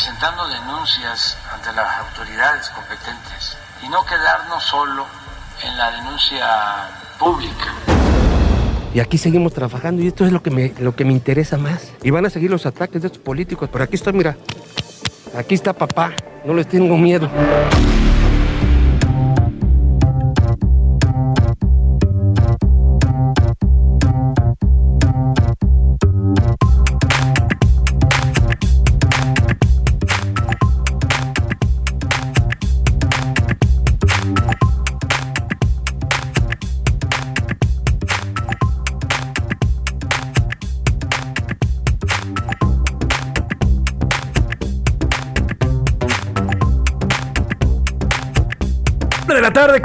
Presentando denuncias ante las autoridades competentes y no quedarnos solo en la denuncia pública. Y aquí seguimos trabajando y esto es lo que me, lo que me interesa más. Y van a seguir los ataques de estos políticos. Pero aquí estoy, mira. Aquí está papá. No les tengo miedo.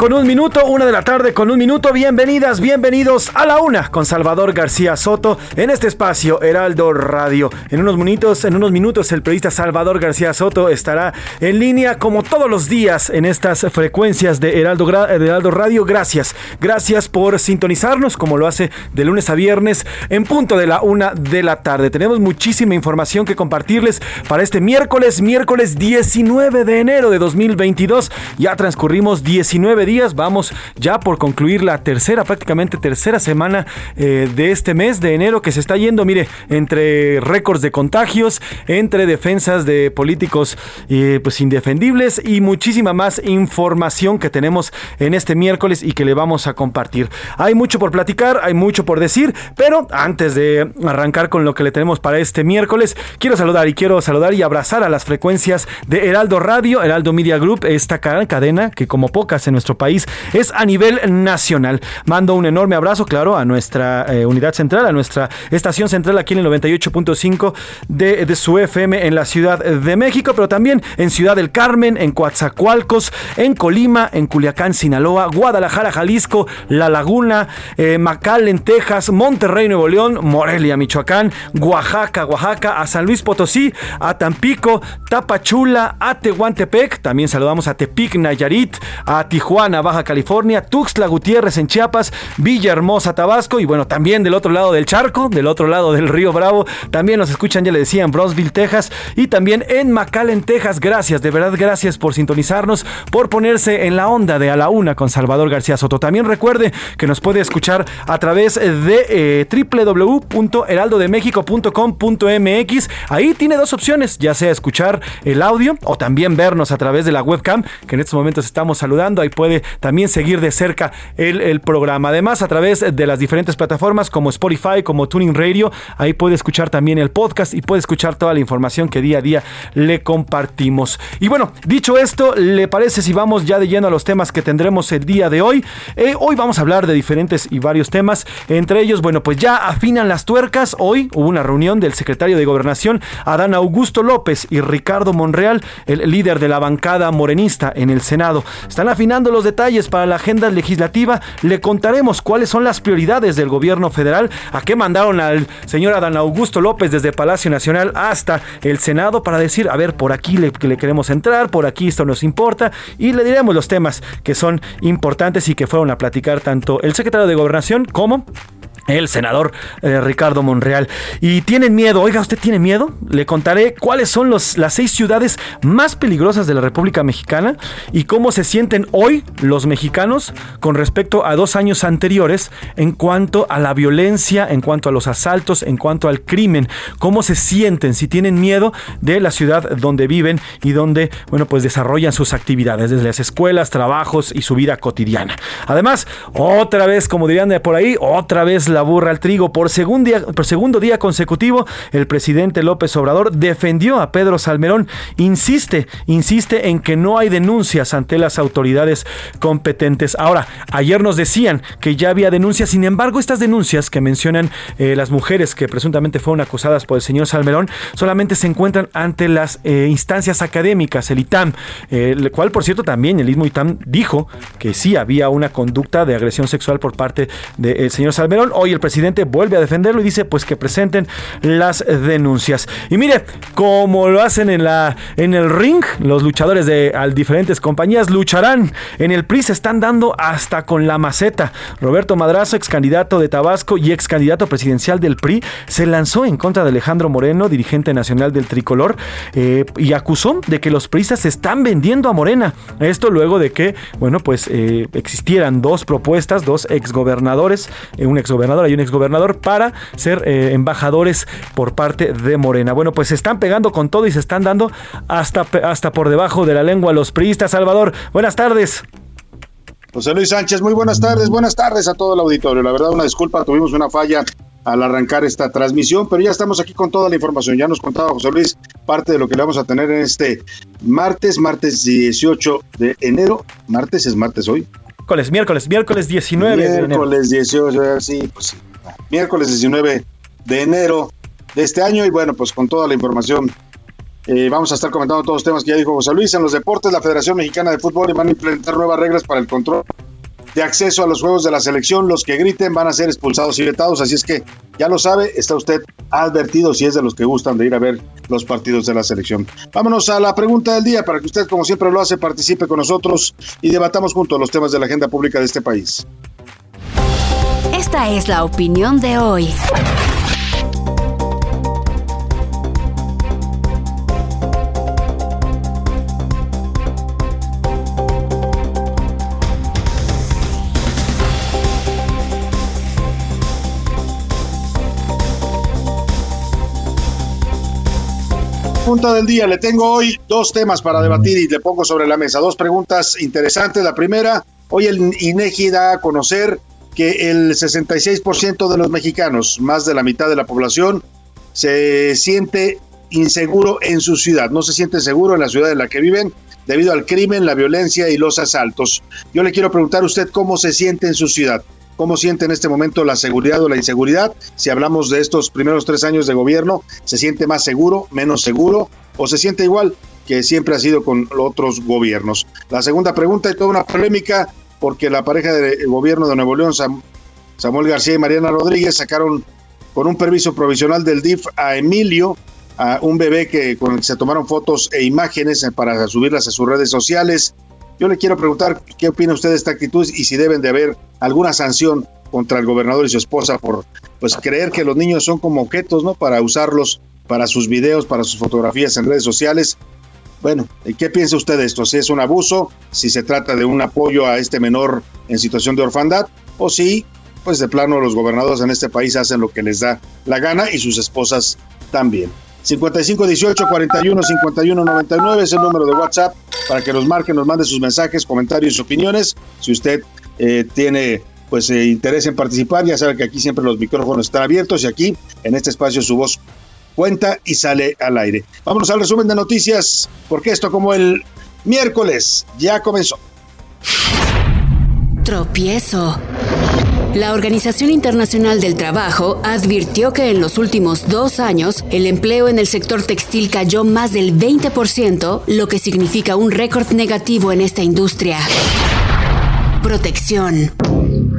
Con un minuto, una de la tarde con un minuto. Bienvenidas, bienvenidos a la una con Salvador García Soto en este espacio Heraldo Radio. En unos minutos, en unos minutos, el periodista Salvador García Soto estará en línea como todos los días en estas frecuencias de Heraldo, de Heraldo Radio. Gracias, gracias por sintonizarnos como lo hace de lunes a viernes en punto de la una de la tarde. Tenemos muchísima información que compartirles para este miércoles, miércoles 19 de enero de 2022. Ya transcurrimos 19 días, vamos ya por concluir la tercera, prácticamente tercera semana eh, de este mes de enero que se está yendo, mire, entre récords de contagios, entre defensas de políticos eh, pues indefendibles y muchísima más información que tenemos en este miércoles y que le vamos a compartir. Hay mucho por platicar, hay mucho por decir, pero antes de arrancar con lo que le tenemos para este miércoles, quiero saludar y quiero saludar y abrazar a las frecuencias de Heraldo Radio, Heraldo Media Group, esta ca- cadena que como pocas en nuestro país es a nivel nacional. Mando un enorme abrazo, claro, a nuestra eh, unidad central, a nuestra estación central aquí en el 98.5 de, su FM en la Ciudad de México, pero también en Ciudad del Carmen, en Coatzacoalcos, en Colima, en Culiacán, Sinaloa, Guadalajara, Jalisco, La Laguna, eh, McAllen, Texas, Monterrey, Nuevo León, Morelia, Michoacán, Oaxaca, Oaxaca, a San Luis Potosí, a Tampico, Tapachula, a Tehuantepec, también saludamos a Tepic, Nayarit, a Tijuana, Baja California, Tuxtla Gutiérrez en Chiapas, Villahermosa, Tabasco y bueno, también del otro lado del charco, del otro lado del río Bravo, también nos escuchan, ya le decía, en Brownsville, Texas y también en McAllen, Texas. Gracias, de verdad, gracias por sintonizarnos, por ponerse en la onda de A la Una con Salvador García Soto. También recuerde que nos puede escuchar a través de eh, www.heraldodemexico.com.mx. Ahí tiene dos opciones, ya sea escuchar el audio o también vernos a través de la webcam, que en estos momentos estamos saludando. Ahí puede también seguir de cerca el, programa. Además, a través de las diferentes plataformas como Spotify, como Tuning Radio, ahí puede escuchar también el podcast y puede escuchar toda la información que día a día le compartimos. Y bueno, dicho esto, ¿le parece si vamos ya de lleno a los temas que tendremos el día de hoy? Eh, hoy vamos a hablar de diferentes y varios temas. Entre ellos, bueno, pues ya afinan las tuercas. Hoy hubo una reunión del secretario de Gobernación, Adán Augusto López y Ricardo Monreal, el líder de la bancada morenista en el Senado. Están afinando los detalles para la agenda legislativa. Le contaremos cuáles son las prioridades del gobierno federal, a qué mandaron al señor Adán Augusto López desde Palacio Nacional hasta el Senado para decir, a ver, por aquí le, le queremos entrar, por aquí esto nos importa y le diremos los temas que son importantes y que fueron a platicar tanto el secretario de Gobernación como el senador eh, Ricardo Monreal. Y tienen miedo, oiga, ¿usted tiene miedo? Le contaré cuáles son las seis ciudades más peligrosas de la República Mexicana y cómo se sienten hoy los mexicanos con respecto a dos años anteriores en cuanto a la violencia, en cuanto a los asaltos, en cuanto al crimen. Cómo se sienten, si tienen miedo de la ciudad donde viven y donde, bueno, pues desarrollan sus actividades, desde las escuelas, trabajos y su vida cotidiana. Además, otra vez, como dirían de por ahí, otra vez la burra al trigo. Por, segundo día, por segundo día consecutivo, el presidente López Obrador defendió a Pedro Salmerón. Insiste, insiste en que no hay denuncias ante las autoridades competentes. Ahora, ayer nos decían que ya había denuncias, sin embargo, estas denuncias que mencionan eh, las mujeres que presuntamente fueron acusadas por el señor Salmerón solamente se encuentran ante las eh, instancias académicas, el ITAM, eh, el cual, por cierto, también el mismo ITAM dijo que sí había una conducta de agresión sexual por parte del señor Salmerón. El presidente vuelve a defenderlo y dice pues que presenten las denuncias. Y mire, como lo hacen en la en el ring, los luchadores de diferentes compañías lucharán. En el PRI se están dando hasta con la maceta. Roberto Madrazo, ex candidato de Tabasco y ex candidato presidencial del PRI, se lanzó en contra de Alejandro Moreno, dirigente nacional del tricolor, eh, y acusó de que los priistas se están vendiendo a Morena. Esto luego de que, bueno, pues eh, existieran dos propuestas, dos exgobernadores, eh, un exgobernador hay un exgobernador para ser eh, embajadores por parte de Morena. Bueno, pues se están pegando con todo y se están dando hasta, hasta por debajo de la lengua los priistas. Salvador, buenas tardes. José Luis Sánchez, muy buenas tardes, buenas tardes a todo el auditorio. La verdad, una disculpa, tuvimos una falla al arrancar esta transmisión, pero ya estamos aquí con toda la información. Ya nos contaba José Luis parte de lo que le vamos a tener en este martes, martes 18 de enero. Martes es martes hoy. Miércoles, miércoles, miércoles 19 miércoles de enero. Miércoles 18, sí, pues. Miércoles 19 de enero de este año y bueno, pues con toda la información eh, vamos a estar comentando todos los temas que ya dijo José Luis. En los deportes, la Federación Mexicana de Fútbol van a implementar nuevas reglas para el control de acceso a los juegos de la selección. Los que griten van a ser expulsados y vetados, así es que ya lo sabe, está usted advertido si es de los que gustan de ir a ver los partidos de la selección. Vámonos a la pregunta del día para que usted, como siempre lo hace, participe con nosotros y debatamos juntos los temas de la agenda pública de este país. Esta es la opinión de hoy. Punta del día, le tengo hoy dos temas para debatir y le pongo sobre la mesa. Dos preguntas interesantes. La primera, hoy el INEGI da a conocer que el 66% de los mexicanos, más de la mitad de la población, se siente inseguro en su ciudad, no se siente seguro en la ciudad en la que viven debido al crimen, la violencia y los asaltos. Yo le quiero preguntar a usted cómo se siente en su ciudad. ¿Cómo siente en este momento la seguridad o la inseguridad? Si hablamos de estos primeros tres años de gobierno, ¿se siente más seguro, menos seguro o se siente igual que siempre ha sido con otros gobiernos? La segunda pregunta y toda una polémica porque la pareja de gobierno de Nuevo León, Samuel García y Mariana Rodríguez, sacaron con un permiso provisional del DIF a Emilio, a un bebé que con el que se tomaron fotos e imágenes para subirlas a sus redes sociales. Yo le quiero preguntar qué opina usted de esta actitud y si deben de haber alguna sanción contra el gobernador y su esposa por pues creer que los niños son como objetos, ¿no? Para usarlos para sus videos, para sus fotografías en redes sociales. Bueno, ¿qué piensa usted de esto? Si es un abuso, si se trata de un apoyo a este menor en situación de orfandad, o si, pues de plano, los gobernadores en este país hacen lo que les da la gana y sus esposas también. 5518 41 51 99 es el número de WhatsApp para que nos marque, nos mande sus mensajes, comentarios opiniones. Si usted eh, tiene pues eh, interés en participar, ya sabe que aquí siempre los micrófonos están abiertos y aquí en este espacio su voz cuenta y sale al aire. Vámonos al resumen de noticias, porque esto como el miércoles ya comenzó. Tropiezo. La Organización Internacional del Trabajo advirtió que en los últimos dos años el empleo en el sector textil cayó más del 20%, lo que significa un récord negativo en esta industria. Protección.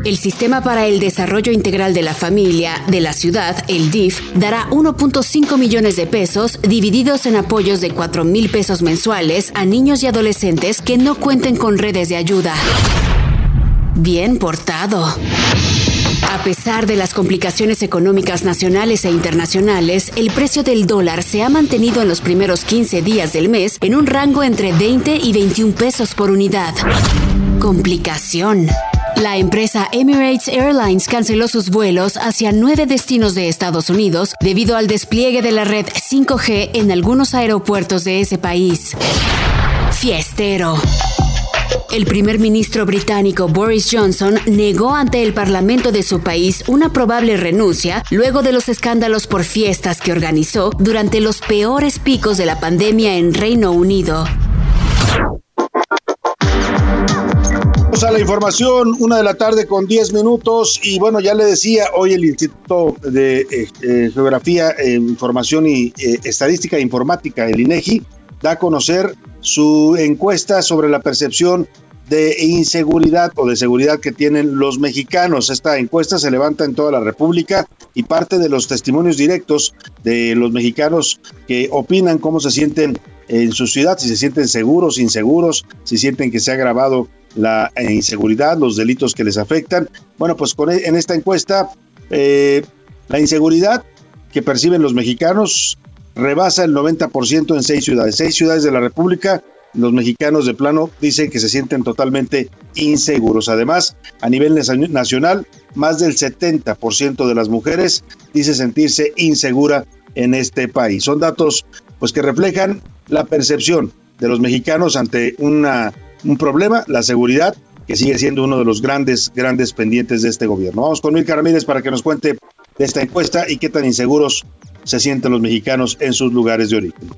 El Sistema para el Desarrollo Integral de la Familia de la ciudad, el DIF, dará 1.5 millones de pesos divididos en apoyos de 4 mil pesos mensuales a niños y adolescentes que no cuenten con redes de ayuda. Bien portado. A pesar de las complicaciones económicas nacionales e internacionales, el precio del dólar se ha mantenido en los primeros 15 días del mes en un rango entre 20 y 21 pesos por unidad. Complicación. La empresa Emirates Airlines canceló sus vuelos hacia nueve destinos de Estados Unidos debido al despliegue de la red 5G en algunos aeropuertos de ese país. Fiestero. El primer ministro británico Boris Johnson negó ante el Parlamento de su país una probable renuncia luego de los escándalos por fiestas que organizó durante los peores picos de la pandemia en Reino Unido. a la información, una de la tarde con 10 minutos y bueno, ya le decía, hoy el Instituto de eh, eh, Geografía, eh, Información y Estadística e Informática, el INEGI, da a conocer su encuesta sobre la percepción de inseguridad o de seguridad que tienen los mexicanos. Esta encuesta se levanta en toda la República y parte de los testimonios directos de los mexicanos que opinan cómo se sienten en su ciudad, si se sienten seguros, inseguros, si sienten que se ha agravado la inseguridad, los delitos que les afectan. Bueno, pues con, e, en esta encuesta, eh, la inseguridad que perciben los mexicanos rebasa el 90% en seis ciudades. Seis ciudades de la República, los mexicanos de plano dicen que se sienten totalmente inseguros. Además, a nivel nacional, más del 70% de las mujeres dice sentirse insegura en este país. Son datos pues que reflejan la percepción de los mexicanos ante un problema, la seguridad, que sigue siendo uno de los grandes, grandes pendientes de este gobierno. Vamos con Milka Ramírez para que nos cuente de esta encuesta y qué tan inseguros se sienten los mexicanos en sus lugares de origen.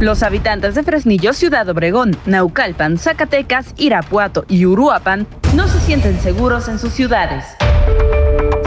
Los habitantes de Fresnillo, Ciudad Obregón, Naucalpan, Zacatecas, Irapuato y Uruapan no se sienten seguros en sus ciudades.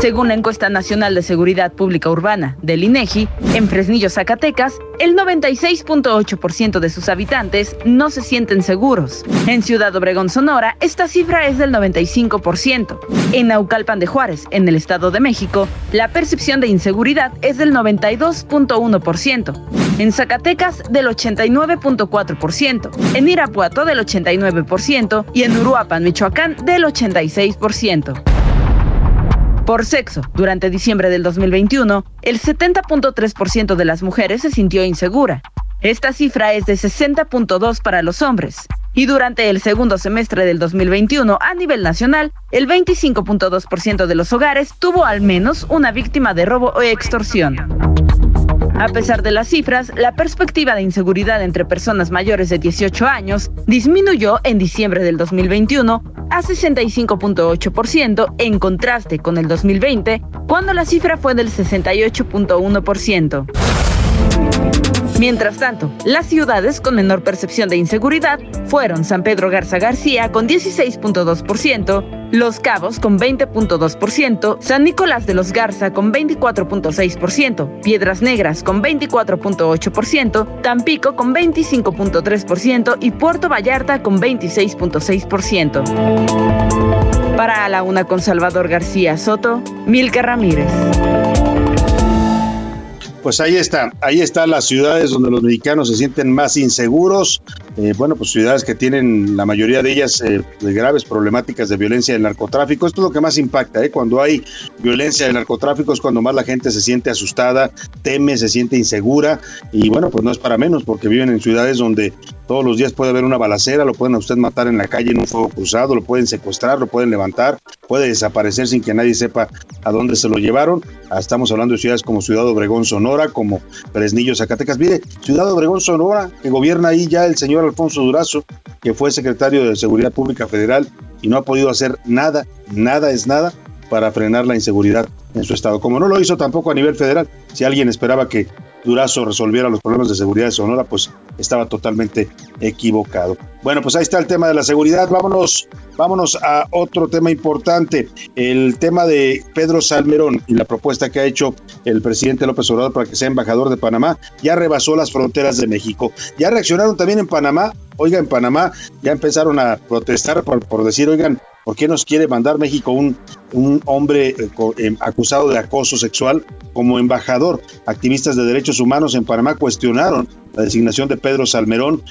Según la encuesta nacional de seguridad pública urbana del INEGI, en Fresnillo, Zacatecas, el 96.8% de sus habitantes no se sienten seguros. En Ciudad Obregón, Sonora, esta cifra es del 95%. En Naucalpan de Juárez, en el Estado de México, la percepción de inseguridad es del 92.1%. En Zacatecas, del 89.4%. En Irapuato, del 89%. Y en Uruapan, Michoacán, del 86%. Por sexo, durante diciembre del 2021, el 70.3% de las mujeres se sintió insegura. Esta cifra es de 60.2 para los hombres. Y durante el segundo semestre del 2021, a nivel nacional, el 25.2% de los hogares tuvo al menos una víctima de robo o extorsión. A pesar de las cifras, la perspectiva de inseguridad entre personas mayores de 18 años disminuyó en diciembre del 2021 a 65.8% en contraste con el 2020, cuando la cifra fue del 68.1%. Mientras tanto, las ciudades con menor percepción de inseguridad fueron San Pedro Garza García con 16.2%, Los Cabos con 20.2%, San Nicolás de los Garza con 24.6%, Piedras Negras con 24.8%, Tampico con 25.3% y Puerto Vallarta con 26.6%. Para la una con Salvador García Soto, Milka Ramírez. Pues ahí está, ahí están las ciudades donde los mexicanos se sienten más inseguros. Eh, bueno, pues ciudades que tienen la mayoría de ellas eh, graves problemáticas de violencia del narcotráfico. Esto es lo que más impacta, ¿eh? Cuando hay violencia del narcotráfico es cuando más la gente se siente asustada, teme, se siente insegura. Y bueno, pues no es para menos porque viven en ciudades donde todos los días puede haber una balacera, lo pueden a usted matar en la calle en un fuego cruzado, lo pueden secuestrar, lo pueden levantar, puede desaparecer sin que nadie sepa a dónde se lo llevaron. Ah, estamos hablando de ciudades como Ciudad Obregón, Sonora, como Fresnillo, Zacatecas. Mire, Ciudad Obregón, Sonora, que gobierna ahí ya el señor Alfonso Durazo, que fue secretario de Seguridad Pública Federal y no ha podido hacer nada, nada es nada para frenar la inseguridad en su estado, como no lo hizo tampoco a nivel federal. Si alguien esperaba que Durazo resolviera los problemas de seguridad de Sonora, pues estaba totalmente equivocado. Bueno, pues ahí está el tema de la seguridad. Vámonos, vámonos a otro tema importante, el tema de Pedro Salmerón y la propuesta que ha hecho el presidente López Obrador para que sea embajador de Panamá, ya rebasó las fronteras de México. Ya reaccionaron también en Panamá Oiga, en Panamá ya empezaron a protestar por, decir, oigan, ¿por qué nos quiere mandar México un, un hombre eh, eh, acusado de acoso sexual como embajador? Activistas de derechos humanos en Panamá cuestionaron la designación de Pedro Salmerón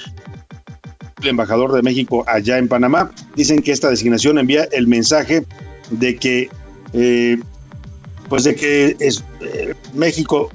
el embajador de México allá en Panamá. Dicen que esta designación envía el mensaje de que, eh, pues de que es, México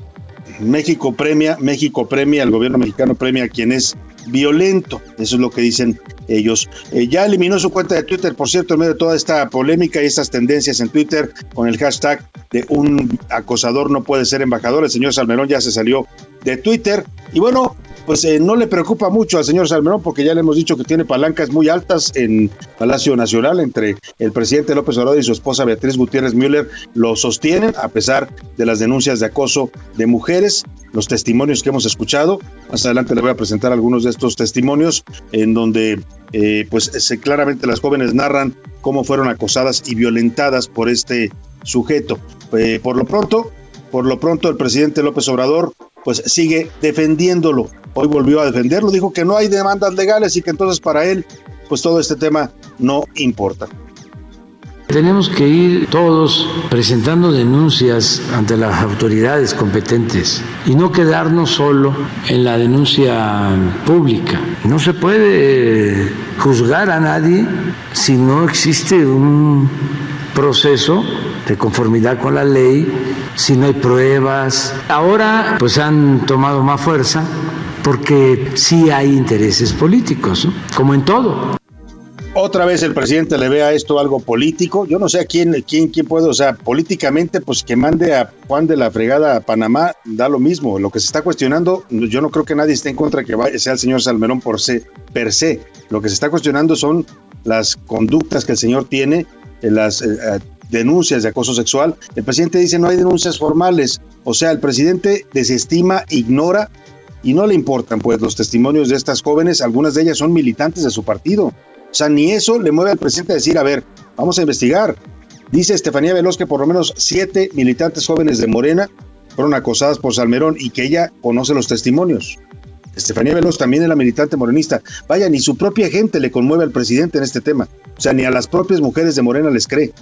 México premia, México premia, el gobierno mexicano premia a quien es violento. Eso es lo que dicen ellos. Eh, ya eliminó su cuenta de Twitter, por cierto, en medio de toda esta polémica y estas tendencias en Twitter con el hashtag de un acosador no puede ser embajador. El señor Salmerón ya se salió de Twitter. Y bueno, pues eh, no le preocupa mucho al señor Salmerón porque ya le hemos dicho que tiene palancas muy altas en Palacio Nacional entre el presidente López Obrador y su esposa Beatriz Gutiérrez Müller lo sostienen a pesar de las denuncias de acoso de mujeres, los testimonios que hemos escuchado. Más adelante le voy a presentar algunos de estos testimonios en donde eh, pues se, claramente las jóvenes narran cómo fueron acosadas y violentadas por este sujeto. Eh, por lo pronto, por lo pronto el presidente López Obrador pues sigue defendiéndolo. Hoy volvió a defenderlo, dijo que no hay demandas legales y que entonces para él, pues todo este tema no importa. Tenemos que ir todos presentando denuncias ante las autoridades competentes y no quedarnos solo en la denuncia pública. No se puede juzgar a nadie si no existe un proceso de conformidad con la ley, si no hay pruebas. Ahora pues han tomado más fuerza porque sí hay intereses políticos, como en todo. Otra vez el presidente le ve a esto algo político. Yo no sé a quién, quién, quién puede, o sea, políticamente, pues que mande a Juan de la Fregada a Panamá, da lo mismo. Lo que se está cuestionando, yo no creo que nadie esté en contra de que sea el señor Salmerón por se, per se. Lo que se está cuestionando son las conductas que el señor tiene, eh, las eh, eh, denuncias de acoso sexual. El presidente dice no hay denuncias formales. O sea, el presidente desestima, ignora y no le importan pues los testimonios de estas jóvenes. Algunas de ellas son militantes de su partido. O sea, ni eso le mueve al presidente a decir, a ver, vamos a investigar. Dice Estefanía Veloz que por lo menos siete militantes jóvenes de Morena fueron acosadas por Salmerón y que ella conoce los testimonios. Estefanía Veloz también es la militante morenista. Vaya, ni su propia gente le conmueve al presidente en este tema. O sea, ni a las propias mujeres de Morena les cree.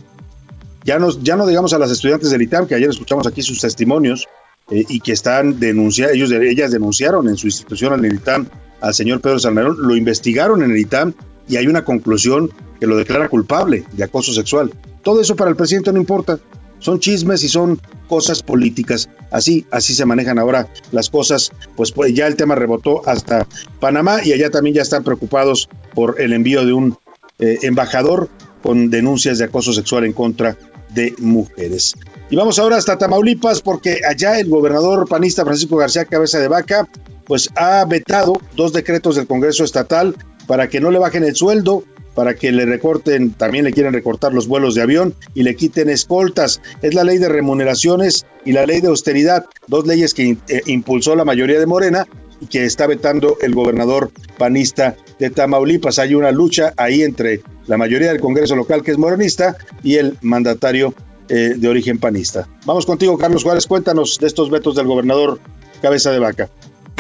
Ya, ya no digamos a las estudiantes del ITAM, que ayer escuchamos aquí sus testimonios eh, y que están denunciando, ellos, ellas denunciaron en su institución al ITAM al señor Pedro Salmerón, lo investigaron en el ITAM y hay una conclusión que lo declara culpable de acoso sexual. Todo eso para el presidente no importa. Son chismes y son cosas políticas. Así, así se manejan ahora las cosas. Pues, pues ya el tema rebotó hasta Panamá y allá también ya están preocupados por el envío de un eh, embajador con denuncias de acoso sexual en contra de mujeres. Y vamos ahora hasta Tamaulipas porque allá el gobernador panista Francisco García Cabeza de Vaca pues ha vetado dos decretos del Congreso Estatal para que no le bajen el sueldo, para que le recorten, también le quieren recortar los vuelos de avión y le quiten escoltas. Es la ley de remuneraciones y la ley de austeridad, dos leyes que eh, impulsó la mayoría de Morena que está vetando el gobernador panista de Tamaulipas. Hay una lucha ahí entre la mayoría del Congreso local que es morenista y el mandatario eh, de origen panista. Vamos contigo, Carlos Juárez, cuéntanos de estos vetos del gobernador Cabeza de Vaca.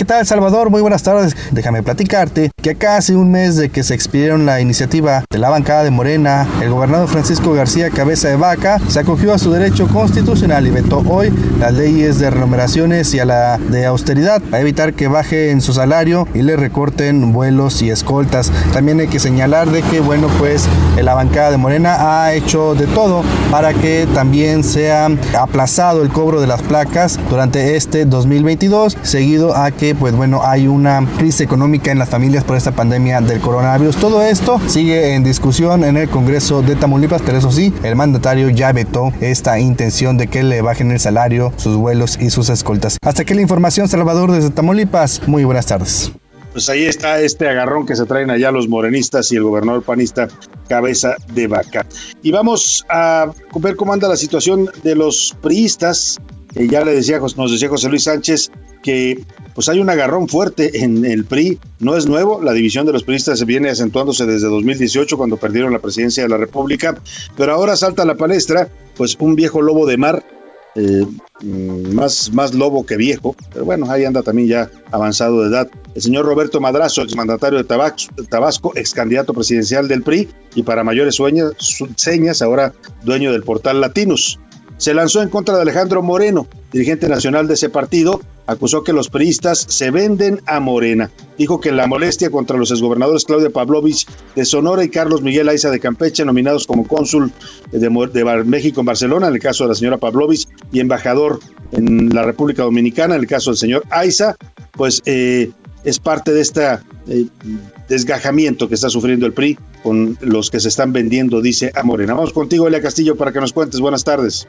¿Qué tal, Salvador? Muy buenas tardes. Déjame platicarte que a casi un mes de que se expidieron la iniciativa de la bancada de Morena, el gobernador Francisco García Cabeza de Vaca se acogió a su derecho constitucional y vetó hoy las leyes de remuneraciones y a la de austeridad para evitar que baje en su salario y le recorten vuelos y escoltas. También hay que señalar de que, bueno, pues la bancada de Morena ha hecho de todo para que también sea aplazado el cobro de las placas durante este 2022, seguido a que pues bueno hay una crisis económica en las familias por esta pandemia del coronavirus. Todo esto sigue en discusión en el Congreso de Tamaulipas, pero eso sí, el mandatario ya vetó esta intención de que le bajen el salario, sus vuelos y sus escoltas. Hasta aquí la información, Salvador desde Tamaulipas. Muy buenas tardes pues ahí está este agarrón que se traen allá los morenistas y el gobernador panista cabeza de vaca. Y vamos a ver cómo anda la situación de los priistas. Ya le decía, nos decía José Luis Sánchez que pues hay un agarrón fuerte en el PRI. No es nuevo, la división de los priistas viene acentuándose desde 2018 cuando perdieron la presidencia de la República, pero ahora salta a la palestra pues un viejo lobo de mar eh, mm, más, más lobo que viejo, pero bueno, ahí anda también ya avanzado de edad. El señor Roberto Madrazo, exmandatario de Tabasco, ex candidato presidencial del PRI y para mayores sueños, señas, ahora dueño del portal Latinos se lanzó en contra de Alejandro Moreno, dirigente nacional de ese partido, acusó que los priistas se venden a Morena. Dijo que la molestia contra los exgobernadores Claudia Pavlovich de Sonora y Carlos Miguel Aiza de Campeche, nominados como cónsul de, México en Barcelona, en el caso de la señora Pavlovich, y embajador en la República Dominicana, en el caso del señor Aiza, pues eh, es parte de este desgajamiento que está sufriendo el PRI con los que se están vendiendo, dice a Morena. Vamos contigo, Elia Castillo, para que nos cuentes. Buenas tardes.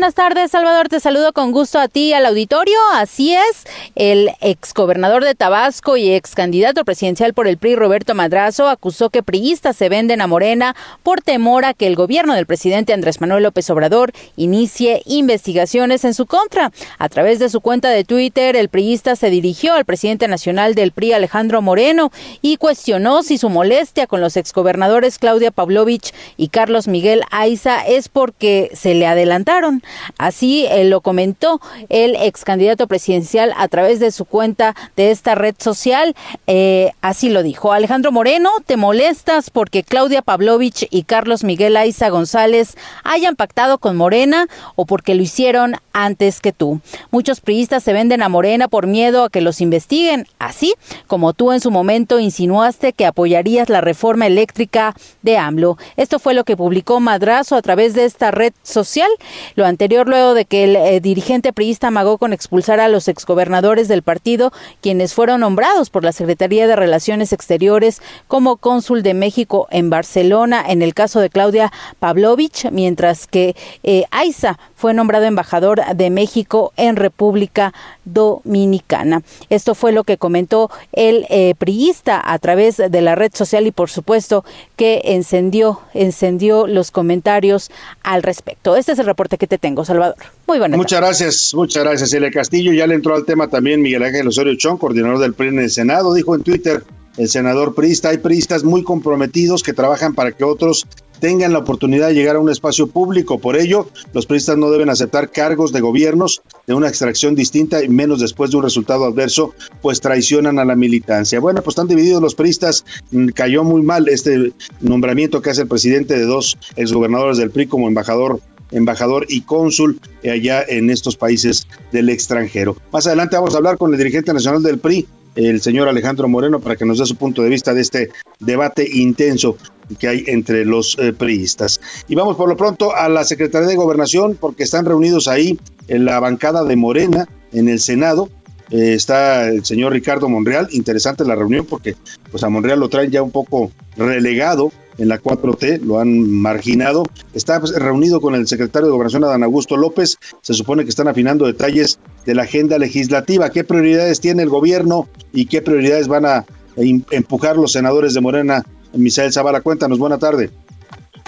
buenas tardes, Salvador. Te saludo con gusto a ti al auditorio. Así es, el exgobernador de Tabasco y ex candidato presidencial por el PRI, Roberto Madrazo, acusó que priistas se venden a Morena por temor a que el gobierno del presidente Andrés Manuel López Obrador inicie investigaciones en su contra. A través de su cuenta de Twitter, el priista se dirigió al presidente nacional del PRI, Alejandro Moreno, y cuestionó si su molestia con los exgobernadores Claudia Pavlovich y Carlos Miguel Aiza es porque se le adelantaron. Así eh, lo comentó el ex candidato presidencial a través de su cuenta de esta red social. Eh, así lo dijo. Alejandro Moreno, ¿te molestas porque Claudia Pavlovich y Carlos Miguel Aiza González hayan pactado con Morena o porque lo hicieron antes que tú? Muchos priistas se venden a Morena por miedo a que los investiguen, así como tú en su momento insinuaste que apoyarías la reforma eléctrica de AMLO. Esto fue lo que publicó Madrazo a través de esta red social. Lo anterior luego de que el eh, dirigente priista amagó con expulsar a los exgobernadores del partido, quienes fueron nombrados por la Secretaría de Relaciones Exteriores como cónsul de México en Barcelona, en el caso de Claudia Pavlovich, mientras que eh, Aiza fue nombrado embajador de México en República Dominicana. Esto fue lo que comentó el eh, priista a través de la red social y por supuesto que encendió, encendió los comentarios al respecto. Este es el reporte que te tengo, Salvador. Muy buenas Muchas gracias, muchas gracias, Elia Castillo. Ya le entró al tema también Miguel Ángel Osorio Chón, coordinador del PRI en el Senado, dijo en Twitter el senador priista, hay priistas muy comprometidos que trabajan para que otros tengan la oportunidad de llegar a un espacio público. Por ello, los priistas no deben aceptar cargos de gobiernos de una extracción distinta y menos después de un resultado adverso, pues traicionan a la militancia. Bueno, pues están divididos los priistas. Mm, cayó muy mal este nombramiento que hace el presidente de dos exgobernadores del PRI como embajador embajador y cónsul allá en estos países del extranjero. Más adelante vamos a hablar con el dirigente nacional del PRI, el señor Alejandro Moreno, para que nos dé su punto de vista de este debate intenso que hay entre los eh, priistas. Y vamos por lo pronto a la Secretaría de Gobernación, porque están reunidos ahí en la bancada de Morena, en el Senado, eh, está el señor Ricardo Monreal. Interesante la reunión porque pues a Monreal lo traen ya un poco relegado en la 4T, lo han marginado. Está pues, reunido con el secretario de Gobernación, Adán Augusto López. Se supone que están afinando detalles de la agenda legislativa. ¿Qué prioridades tiene el gobierno y qué prioridades van a empujar los senadores de Morena? Misael Zavala, cuéntanos. Buena tarde.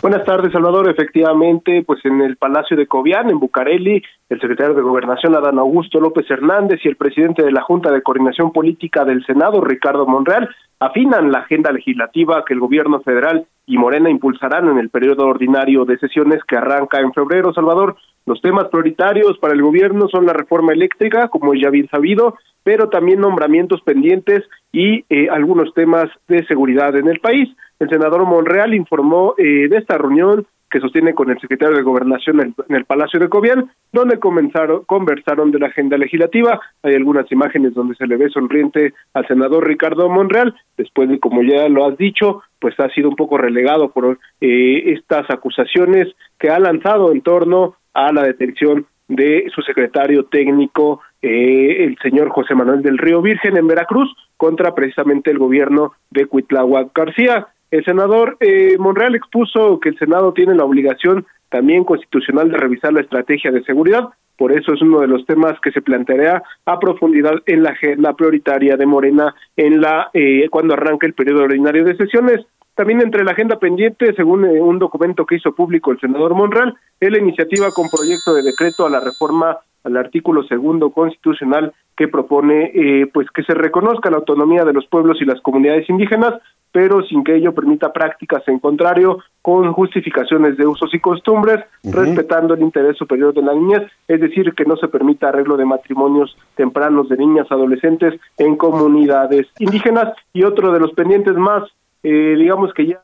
Buenas tardes, Salvador. Efectivamente, pues en el Palacio de Cobián, en Bucareli, el secretario de Gobernación, Adán Augusto López Hernández, y el presidente de la Junta de Coordinación Política del Senado, Ricardo Monreal, afinan la agenda legislativa que el gobierno federal y Morena impulsarán en el periodo ordinario de sesiones que arranca en febrero, Salvador. Los temas prioritarios para el gobierno son la reforma eléctrica, como ya bien sabido, pero también nombramientos pendientes y eh, algunos temas de seguridad en el país. El senador Monreal informó eh, de esta reunión que sostiene con el secretario de Gobernación en, el Palacio de Cobián, donde comenzaron, conversaron de la agenda legislativa. Hay algunas imágenes donde se le ve sonriente al senador Ricardo Monreal, después de, como ya lo has dicho, pues ha sido un poco relegado por eh, estas acusaciones que ha lanzado en torno a la detención de su secretario técnico, eh, el señor José Manuel del Río Virgen en Veracruz, contra precisamente el gobierno de Cuitláhuac García. El senador eh, Monreal expuso que el Senado tiene la obligación también constitucional de revisar la estrategia de seguridad. Por eso es uno de los temas que se planteará a profundidad en la agenda prioritaria de Morena en la eh, cuando arranque el periodo ordinario de sesiones. También entre la agenda pendiente, según eh, un documento que hizo público el senador Monreal, es la iniciativa con proyecto de decreto a la reforma al artículo segundo constitucional que propone eh, pues que se reconozca la autonomía de los pueblos y las comunidades indígenas pero sin que ello permita prácticas en contrario con justificaciones de usos y costumbres, respetando el interés superior de la niñez, es decir, que no se permita arreglo de matrimonios tempranos de niñas adolescentes en comunidades indígenas. Y otro de los pendientes más, eh, digamos que ya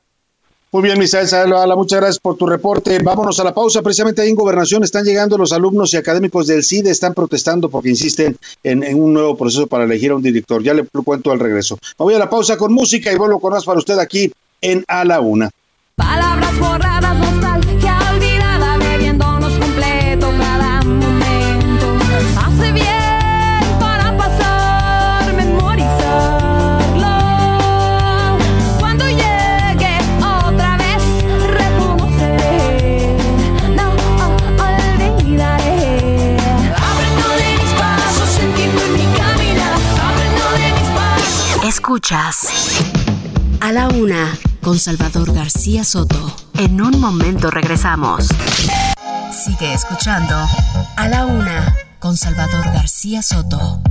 muy bien, Misael Salvala, muchas gracias por tu reporte. Vámonos a la pausa. Precisamente ahí en Gobernación están llegando los alumnos y académicos del CIDE, están protestando porque insisten en, un nuevo proceso para elegir a un director. Ya le cuento al regreso. Voy a la pausa con música y vuelvo con más para usted aquí en A la Una. Palabras Escuchas a la una con Salvador García Soto. En un momento regresamos. Sigue escuchando a la una con Salvador García Soto.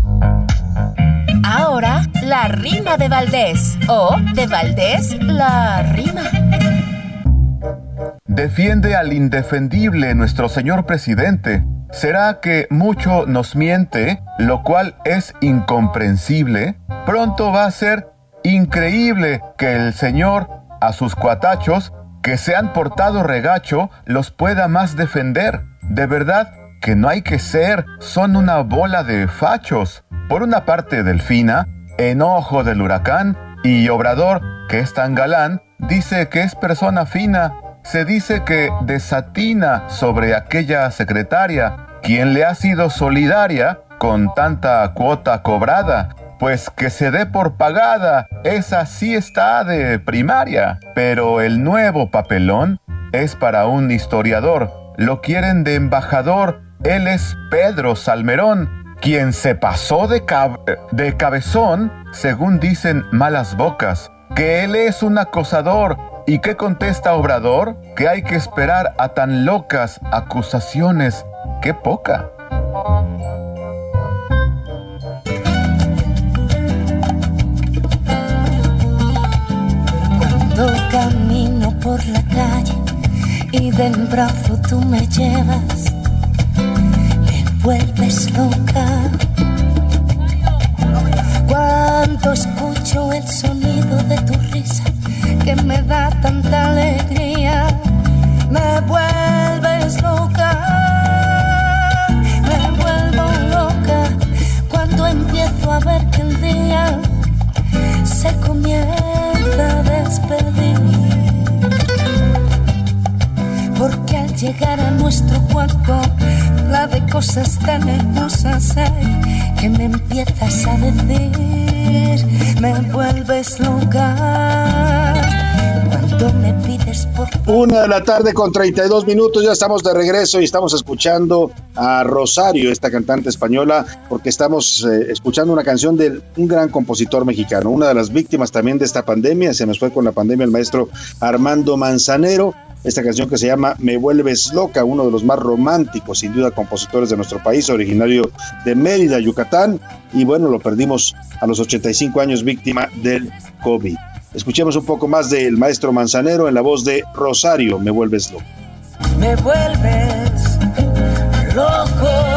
Ahora, la rima de Valdés. O de Valdés, la rima. Defiende al indefendible nuestro señor presidente. ¿Será que mucho nos miente, lo cual es incomprensible? Pronto va a ser increíble que el señor a sus cuatachos que se han portado regacho los pueda más defender. De verdad que no hay que ser, son una bola de fachos. Por una parte Delfina, enojo del huracán, y Obrador, que es tan galán, dice que es persona fina. Se dice que desatina sobre aquella secretaria, quien le ha sido solidaria con tanta cuota cobrada pues que se dé por pagada, esa sí está de primaria. Pero el nuevo papelón es para un historiador. Lo quieren de embajador. Él es Pedro Salmerón, quien se pasó de, de cabezón, según dicen malas bocas, que él es un acosador. ¿Y qué contesta Obrador? Que hay que esperar a tan locas acusaciones. ¡Qué poca! Por la calle y del brazo tú me llevas, me vuelves loca. Cuando escucho el sonido de tu risa que me da tanta alegría, me vuelves loca. Me vuelvo loca cuando empiezo a ver que el día se comienza a despedir. Llegar a nuestro cuerpo, la de cosas tan hermosas hay que me empiezas a decir, me vuelves loca. Cuando Una de la tarde con 32 minutos, ya estamos de regreso y estamos escuchando a Rosario, esta cantante española, porque estamos eh, escuchando una canción de un gran compositor mexicano, una de las víctimas también de esta pandemia, se nos fue con la pandemia el maestro Armando Manzanero, esta canción que se llama Me vuelves loca, uno de los más románticos, sin duda, compositores de nuestro país, originario de Mérida, Yucatán, y bueno, lo perdimos a los 85 años víctima del COVID. Escuchemos un poco más del maestro Manzanero en la voz de Rosario, Me vuelves loca. Me vuelves loco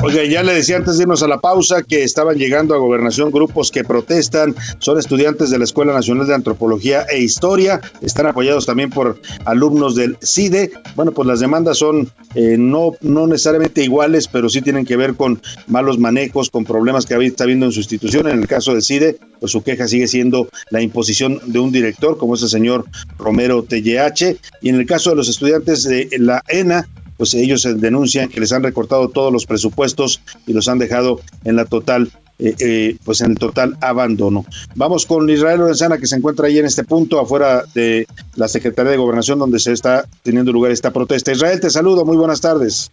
Oiga, ya le decía antes de irnos a la pausa que estaban llegando a gobernación grupos que protestan, son estudiantes de la Escuela Nacional de Antropología e Historia, están apoyados también por alumnos del CIDE. Bueno, pues las demandas son eh, no, no necesariamente iguales, pero sí tienen que ver con malos manejos, con problemas que está habiendo en su institución. En el caso del CIDE, pues su queja sigue siendo la imposición de un director, como es el señor Romero TLH. Y en el caso de los estudiantes de la ENA, pues ellos denuncian que les han recortado todos los presupuestos y los han dejado en la total eh, eh, pues en el total abandono. Vamos con Israel Lorenzana que se encuentra ahí en este punto afuera de la Secretaría de Gobernación donde se está teniendo lugar esta protesta. Israel, te saludo, muy buenas tardes.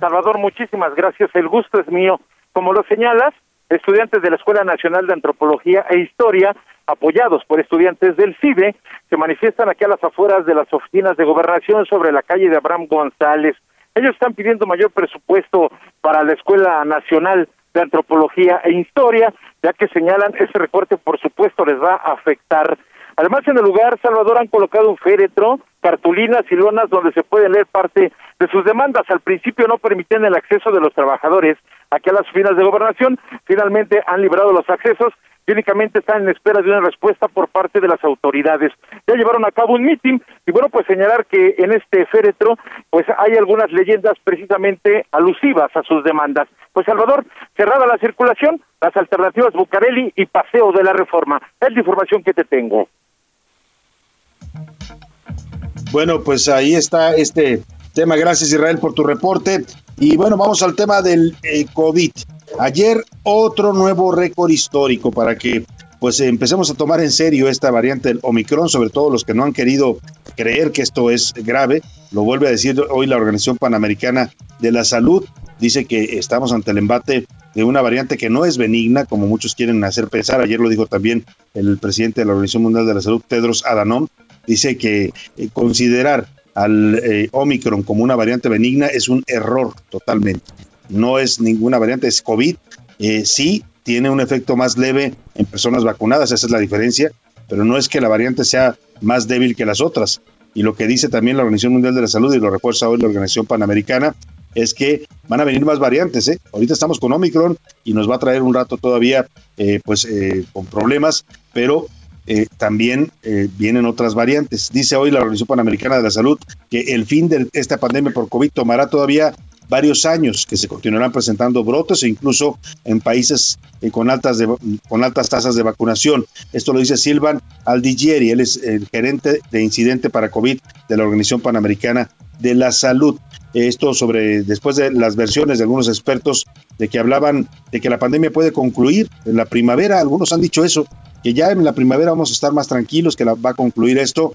Salvador, muchísimas gracias, el gusto es mío. Como lo señalas, estudiantes de la Escuela Nacional de Antropología e Historia, apoyados por estudiantes del CIBE, se manifiestan aquí a las afueras de las oficinas de gobernación sobre la calle de Abraham González. Ellos están pidiendo mayor presupuesto para la Escuela Nacional de Antropología e Historia, ya que señalan ese recorte, por supuesto, les va a afectar. Además, en el lugar, Salvador, han colocado un féretro, cartulinas y lonas donde se pueden leer parte de sus demandas. Al principio no permitían el acceso de los trabajadores aquí a las oficinas de gobernación. Finalmente han librado los accesos y únicamente están en espera de una respuesta por parte de las autoridades. Ya llevaron a cabo un mitin y bueno, pues señalar que en este féretro pues hay algunas leyendas precisamente alusivas a sus demandas. Pues Salvador, cerrada la circulación, las alternativas Bucareli y Paseo de la Reforma. Es la información que te tengo. Bueno, pues ahí está este tema. Gracias Israel por tu reporte. Y bueno, vamos al tema del eh, COVID. Ayer otro nuevo récord histórico para que pues empecemos a tomar en serio esta variante del Omicron, sobre todo los que no han querido creer que esto es grave. Lo vuelve a decir hoy la Organización Panamericana de la Salud. Dice que estamos ante el embate de una variante que no es benigna, como muchos quieren hacer pensar. Ayer lo dijo también el presidente de la Organización Mundial de la Salud, Tedros Adhanom. Dice que eh, considerar al eh, Omicron como una variante benigna es un error totalmente. No es ninguna variante, es COVID. Eh, sí, tiene un efecto más leve en personas vacunadas, esa es la diferencia, pero no es que la variante sea más débil que las otras. Y lo que dice también la Organización Mundial de la Salud y lo refuerza hoy la Organización Panamericana es que van a venir más variantes. ¿eh? Ahorita estamos con Omicron y nos va a traer un rato todavía eh, pues con problemas, pero eh, también eh, vienen otras variantes. Dice hoy la Organización Panamericana de la Salud que el fin de esta pandemia por COVID tomará todavía varios años, que se continuarán presentando brotes e incluso en países eh, con, altas con altas tasas de vacunación. Esto lo dice Silvan Aldigieri, él es el gerente de incidente para COVID de la Organización Panamericana de la Salud. Esto sobre, después de las versiones de algunos expertos de que hablaban de que la pandemia puede concluir en la primavera, algunos han dicho eso, que ya en la primavera vamos a estar más tranquilos, que la, va a concluir esto.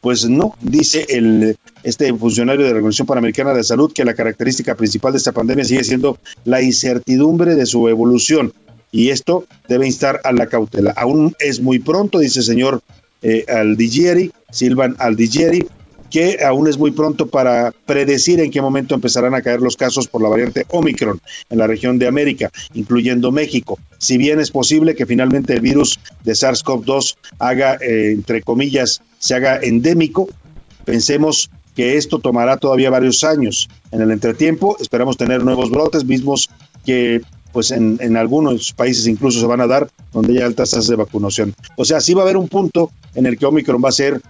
Pues no, dice el, este funcionario de la Organización Panamericana de Salud que la característica principal de esta pandemia sigue siendo la incertidumbre de su evolución y esto debe instar a la cautela. Aún es muy pronto, dice el señor eh, Aldigieri, Silvan Aldigieri, que aún es muy pronto para predecir en qué momento empezarán a caer los casos por la variante Omicron en la región de América, incluyendo México. Si bien es posible que finalmente el virus de SARS-CoV-2 haga, eh, entre comillas, se haga endémico, pensemos que esto tomará todavía varios años. En el entretiempo esperamos tener nuevos brotes, mismos que pues en, en, algunos países incluso se van a dar donde hay altas tasas de vacunación. O sea, sí va a haber un punto en el que Omicron va a ser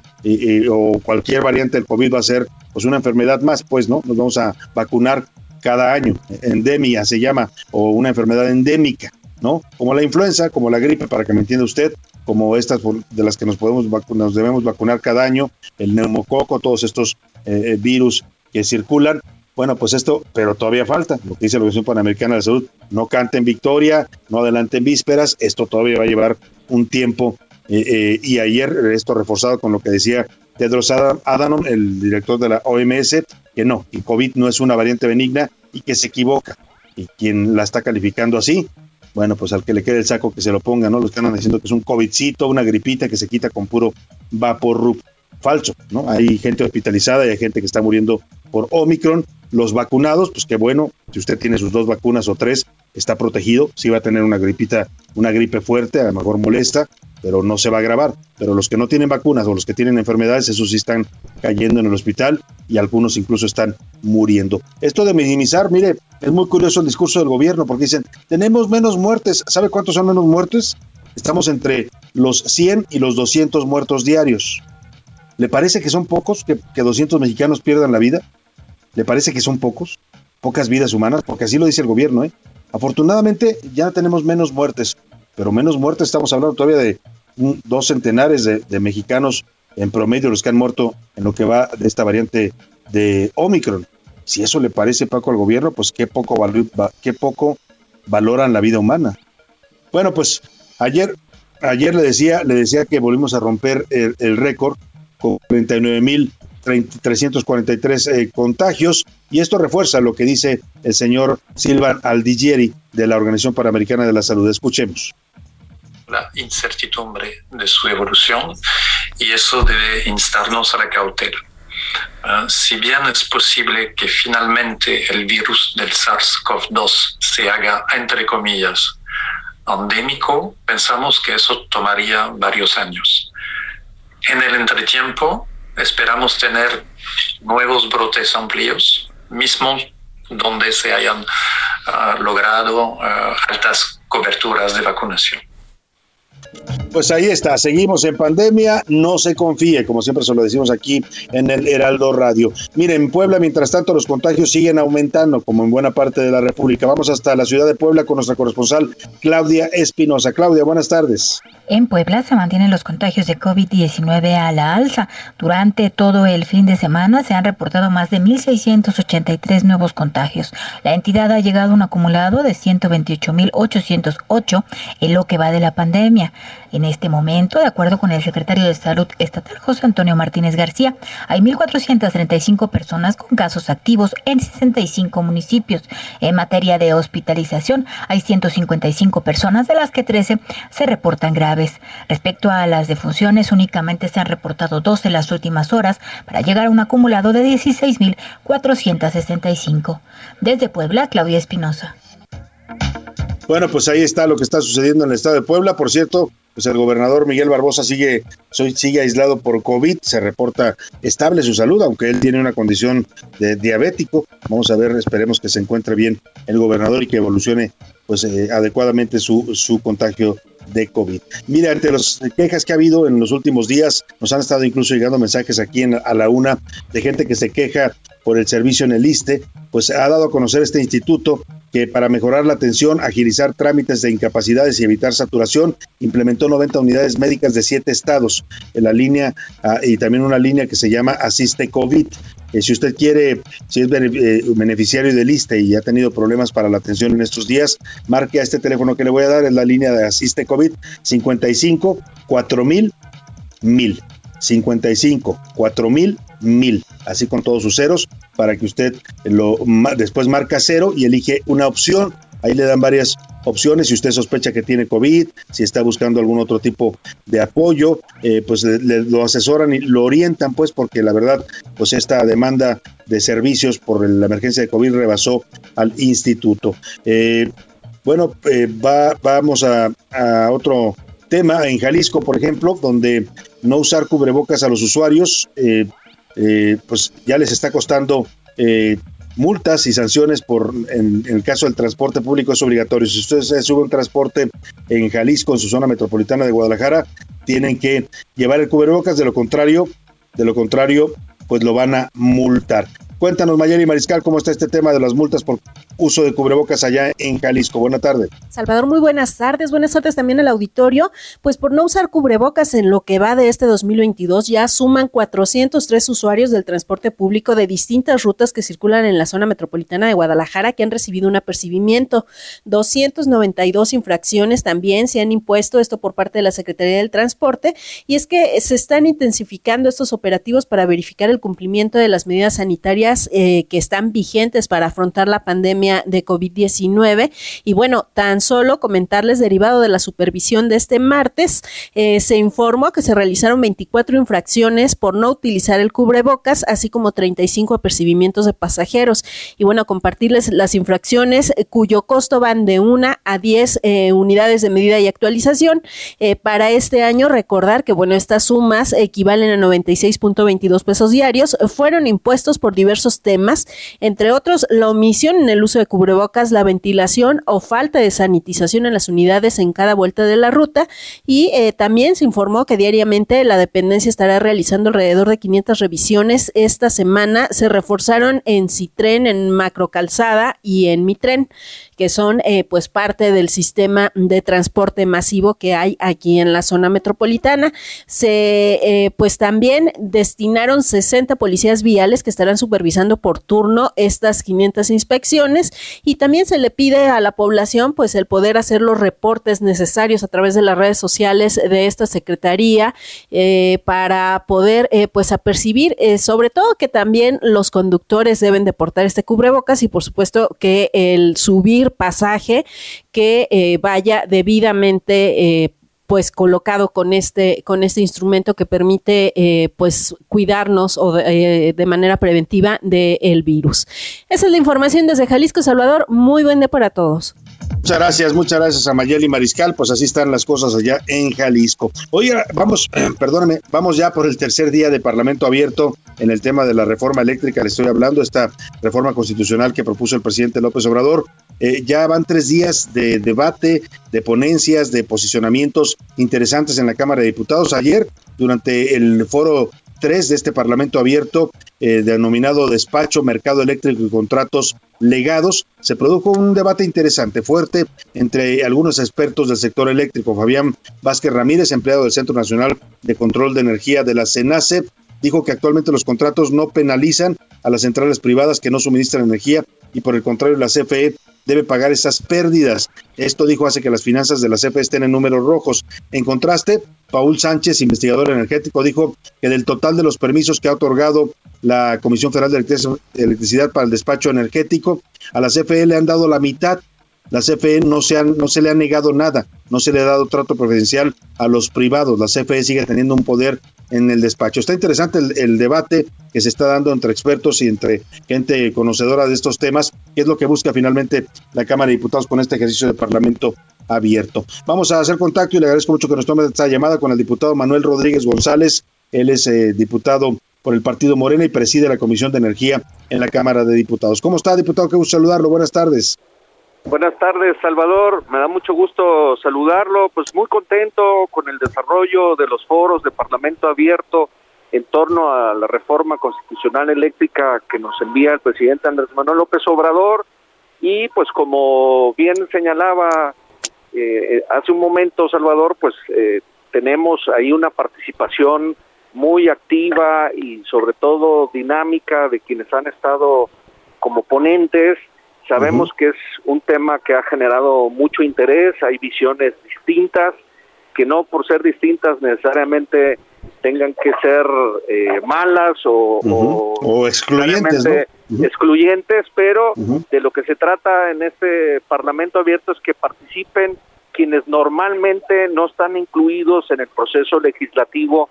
o cualquier variante del COVID va a ser pues una enfermedad más, pues, ¿no? Nos vamos a vacunar cada año, endemia se llama, o una enfermedad endémica, ¿no? Como la influenza, como la gripe, para que me entienda usted, como estas de las que nos podemos vacunar, nos debemos vacunar cada año, el neumococo, todos estos eh, eh, virus que circulan. Bueno, pues esto, pero todavía falta, lo que dice la Organización Panamericana de la Salud, no canten victoria, no adelanten vísperas, esto todavía va a llevar un tiempo eh, eh, y ayer esto reforzado con lo que decía Tedros Adhanom, el director de la OMS, que no, que COVID no es una variante benigna y que se equivoca. Y quien la está calificando así, bueno, pues al que le quede el saco que se lo ponga, ¿no? Los que andan diciendo que es un COVIDcito, una gripita que se quita con puro vapor falso, ¿no? Hay gente hospitalizada hay gente que está muriendo por Omicron. Los vacunados, pues qué bueno, si usted tiene sus dos vacunas o tres, está protegido, si va a tener una gripita, una gripe fuerte, a lo mejor molesta, pero no se va a agravar. Pero los que no tienen vacunas o los que tienen enfermedades, esos sí están cayendo en el hospital y algunos incluso están muriendo. Esto de minimizar, mire, es muy curioso el discurso del gobierno porque dicen, tenemos menos muertes. ¿Sabe cuántos son menos muertes? Estamos entre los 100 y los 200 muertos diarios. ¿Le parece que son pocos que, que 200 mexicanos pierdan la vida? ¿Le parece que son pocos? Pocas vidas humanas, porque así lo dice el gobierno, ¿eh? Afortunadamente ya tenemos menos muertes, pero menos muertes estamos hablando todavía de dos centenares de, mexicanos en promedio los que han muerto en lo que va de esta variante de Omicron. Si eso le parece Paco al gobierno, pues qué poco, qué poco valoran la vida humana. Bueno, pues ayer, ayer le decía, le decía que volvimos a romper el, el récord con 39.343 eh, contagios y esto refuerza lo que dice el señor Silvan Aldigieri, de la Organización Panamericana de la Salud. Escuchemos. La incertidumbre de su evolución y eso debe instarnos a la cautela. Uh, si bien es posible que finalmente el virus del SARS-CoV-2 se haga, entre comillas, endémico, pensamos que eso tomaría varios años. En el entretiempo, esperamos tener nuevos brotes amplios, mismos donde se hayan uh, logrado uh, altas coberturas de vacunación. Pues ahí está, seguimos en pandemia, no se confíe, como siempre se lo decimos aquí en el Heraldo Radio. Miren, en Puebla, mientras tanto, los contagios siguen aumentando, como en buena parte de la República. Vamos hasta la ciudad de Puebla con nuestra corresponsal Claudia Espinosa. Claudia, buenas tardes. En Puebla se mantienen los contagios de COVID-19 a la alza. Durante todo el fin de semana se han reportado más de 1.683 nuevos contagios. La entidad ha llegado a un acumulado de 128.808 en lo que va de la pandemia. Este momento, de acuerdo con el secretario de Salud Estatal José Antonio Martínez García, hay 1.435 personas con casos activos en 65 municipios. En materia de hospitalización, hay 155 personas, de las que 13 se reportan graves. Respecto a las defunciones, únicamente se han reportado dos en las últimas horas para llegar a un acumulado de 16.465. Desde Puebla, Claudia Espinosa. Bueno, pues ahí está lo que está sucediendo en el estado de Puebla. Por cierto, pues el gobernador Miguel Barbosa sigue, sigue aislado por COVID, se reporta estable su salud, aunque él tiene una condición de diabético. Vamos a ver, esperemos que se encuentre bien el gobernador y que evolucione pues eh, adecuadamente su, su contagio de COVID. Mira, ante las quejas que ha habido en los últimos días, nos han estado incluso llegando mensajes aquí en, a la una de gente que se queja por el servicio en el ISTE, pues ha dado a conocer este instituto que para mejorar la atención, agilizar trámites de incapacidades y evitar saturación, implementó 90 unidades médicas de siete estados en la línea ah, y también una línea que se llama Asiste COVID. Eh, si usted quiere, si es eh, beneficiario del ISTE y ha tenido problemas para la atención en estos días, marque a este teléfono que le voy a dar, es la línea de Asiste COVID 55 4000 1000. 55 4000 1000, así con todos sus ceros, para que usted lo después marca cero y elige una opción. Ahí le dan varias opciones. Si usted sospecha que tiene COVID, si está buscando algún otro tipo de apoyo, eh, pues le, lo asesoran y lo orientan, pues, porque la verdad, pues esta demanda de servicios por la emergencia de COVID rebasó al instituto. Eh, bueno, eh, va, vamos a otro tema. En Jalisco, por ejemplo, donde no usar cubrebocas a los usuarios, eh, eh, pues ya les está costando eh, multas y sanciones por, en, el caso del transporte público es obligatorio. Si ustedes suben un transporte en Jalisco, en su zona metropolitana de Guadalajara, tienen que llevar el cubrebocas, de lo contrario, de lo contrario, pues lo van a multar. Cuéntanos, Mayeli Mariscal, cómo está este tema de las multas por uso de cubrebocas allá en Jalisco. Buena tarde. Salvador, muy buenas tardes. Buenas tardes también al auditorio. Pues por no usar cubrebocas en lo que va de este 2022, ya suman 403 usuarios del transporte público de distintas rutas que circulan en la zona metropolitana de Guadalajara que han recibido un apercibimiento. 292 infracciones también se han impuesto, esto por parte de la Secretaría del Transporte, y es que se están intensificando estos operativos para verificar el cumplimiento de las medidas sanitarias eh, que están vigentes para afrontar la pandemia de COVID-19. Y bueno, tan solo comentarles, derivado de la supervisión de este martes, eh, se informó que se realizaron 24 infracciones por no utilizar el cubrebocas, así como 35 apercibimientos de pasajeros. Y bueno, compartirles las infracciones eh, cuyo costo van de una a 10 unidades de medida y actualización. para este año, recordar que bueno, estas sumas equivalen a 96.22 pesos diarios, fueron impuestos por diversos temas, entre otros la omisión en el uso de cubrebocas, la ventilación o falta de sanitización en las unidades en cada vuelta de la ruta y eh, también se informó que diariamente la dependencia estará realizando alrededor de 500 revisiones. Esta semana se reforzaron en Citren, en Macrocalzada y en Mitren que son eh, pues parte del sistema de transporte masivo que hay aquí en la zona metropolitana. Se eh, pues también destinaron 60 policías viales que estarán supervisando por turno estas 500 inspecciones y también se le pide a la población pues el poder hacer los reportes necesarios a través de las redes sociales de esta secretaría eh, para poder eh, pues apercibir eh, sobre todo que también los conductores deben de portar este cubrebocas y por supuesto que el subir pasaje que vaya debidamente pues colocado con este con este instrumento que permite eh, pues cuidarnos o de, eh, de manera preventiva del virus. Esa es la información desde Jalisco, Salvador. Muy buen día para todos. Muchas gracias, muchas gracias a Mayeli Mariscal. Pues así están las cosas allá en Jalisco. Oiga, vamos, perdóname, vamos ya por el tercer día de Parlamento abierto en el tema de la reforma eléctrica. Le estoy hablando, esta reforma constitucional que propuso el presidente López Obrador. Eh, ya van tres días de debate, de ponencias, de posicionamientos interesantes en la Cámara de Diputados. Ayer, durante el foro 3 de este Parlamento abierto, eh, denominado Despacho, Mercado Eléctrico y Contratos Legados, se produjo un debate interesante, fuerte, entre algunos expertos del sector eléctrico. Fabián Vázquez Ramírez, empleado del Centro Nacional de Control de Energía de la CENACE, dijo que actualmente los contratos no penalizan a las centrales privadas que no suministran energía y por el contrario la CFE debe pagar esas pérdidas. Esto dijo hace que las finanzas de la CFE estén en números rojos. En contraste, Paul Sánchez, investigador energético, dijo que del total de los permisos que ha otorgado la Comisión Federal de Electricidad para el despacho energético, a la CFE le han dado la mitad. La CFE no se, no se le ha negado nada, no se le ha dado trato preferencial a los privados. La CFE sigue teniendo un poder en el despacho. Está interesante el, debate que se está dando entre expertos y entre gente conocedora de estos temas, que es lo que busca finalmente la Cámara de Diputados con este ejercicio de Parlamento abierto. Vamos a hacer contacto y le agradezco mucho que nos tome esta llamada con el diputado Manuel Rodríguez González. Él es eh, diputado por el Partido Morena y preside la Comisión de Energía en la Cámara de Diputados. ¿Cómo está, diputado? Qué gusto saludarlo. Buenas tardes. Buenas tardes, Salvador. Me da mucho gusto saludarlo. Pues muy contento con el desarrollo de los foros de Parlamento abierto en torno a la reforma constitucional eléctrica que nos envía el presidente Andrés Manuel López Obrador. Y pues como bien señalaba eh, hace un momento, Salvador, pues eh, tenemos ahí una participación muy activa y sobre todo dinámica de quienes han estado como ponentes Sabemos que es un tema que ha generado mucho interés, hay visiones distintas, que no por ser distintas necesariamente tengan que ser eh, malas o, excluyentes, excluyentes, pero de lo que se trata en este Parlamento abierto es que participen quienes normalmente no están incluidos en el proceso legislativo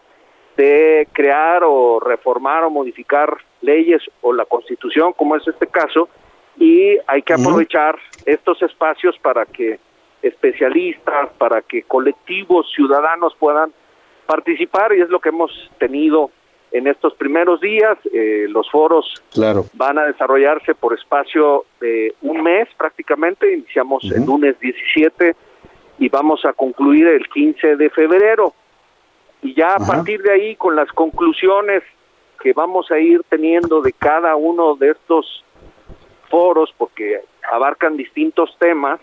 de crear o reformar o modificar leyes o la constitución, como es este caso, y hay que aprovechar estos espacios para que especialistas, para que colectivos ciudadanos puedan participar y es lo que hemos tenido en estos primeros días. Eh, los foros van a desarrollarse por espacio de un mes prácticamente, iniciamos el lunes 17 y vamos a concluir el 15 de febrero. Y ya a partir de ahí, con las conclusiones que vamos a ir teniendo de cada uno de estos foros porque abarcan distintos temas,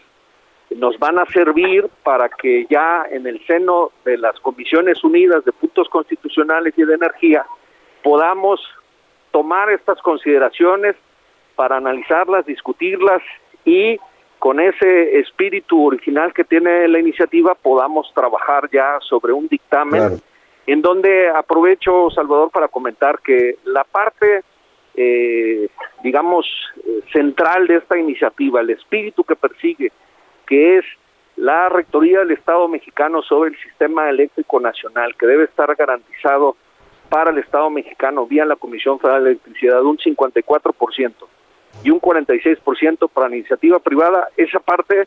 nos van a servir para que ya en el seno de las Comisiones Unidas de Puntos Constitucionales y de Energía podamos tomar estas consideraciones para analizarlas, discutirlas y con ese espíritu original que tiene la iniciativa podamos trabajar ya sobre un dictamen en donde aprovecho, Salvador, para comentar que la parte eh, digamos, eh, central de esta iniciativa, el espíritu que persigue, que es la rectoría del Estado mexicano sobre el sistema eléctrico nacional, que debe estar garantizado para el Estado mexicano vía la Comisión Federal de Electricidad un 54% y un 46% para la iniciativa privada, esa parte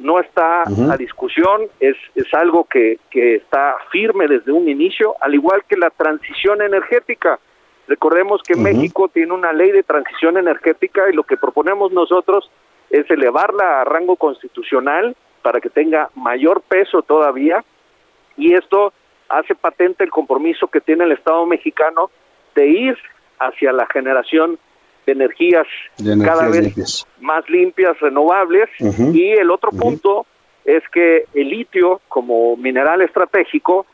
no está a discusión, es, es algo que, que está firme desde un inicio, al igual que la transición energética. Recordemos que México tiene una ley de transición energética y lo que proponemos nosotros es elevarla a rango constitucional para que tenga mayor peso todavía. Y esto hace patente el compromiso que tiene el Estado mexicano de ir hacia la generación de energías, cada vez más limpias, renovables. Y el otro punto es que el litio como mineral estratégico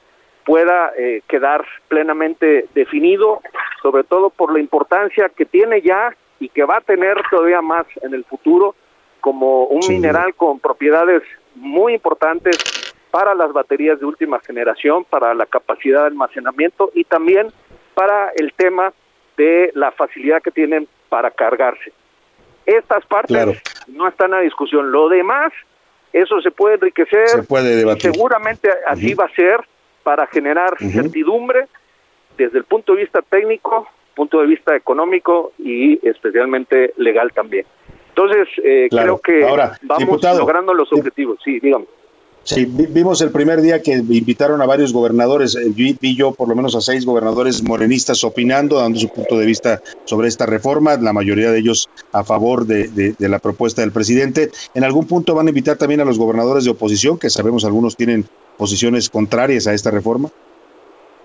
pueda eh, quedar plenamente definido, sobre todo por la importancia que tiene ya y que va a tener todavía más en el futuro como un mineral con propiedades muy importantes para las baterías de última generación, para la capacidad de almacenamiento y también para el tema de la facilidad que tienen para cargarse. Estas partes no están a discusión. Lo demás, eso se puede enriquecer. Se puede debatir. Seguramente así va a ser para generar certidumbre desde el punto de vista técnico, punto de vista económico y especialmente legal también. Entonces, eh, creo que vamos logrando los objetivos. Sí, dígame. Sí, vimos el primer día que invitaron a varios gobernadores, eh, vi yo por lo menos a seis gobernadores morenistas opinando, dando su punto de vista sobre esta reforma, la mayoría de ellos a favor de, de, la propuesta del presidente. ¿En algún punto van a invitar también a los gobernadores de oposición, que sabemos algunos tienen posiciones contrarias a esta reforma?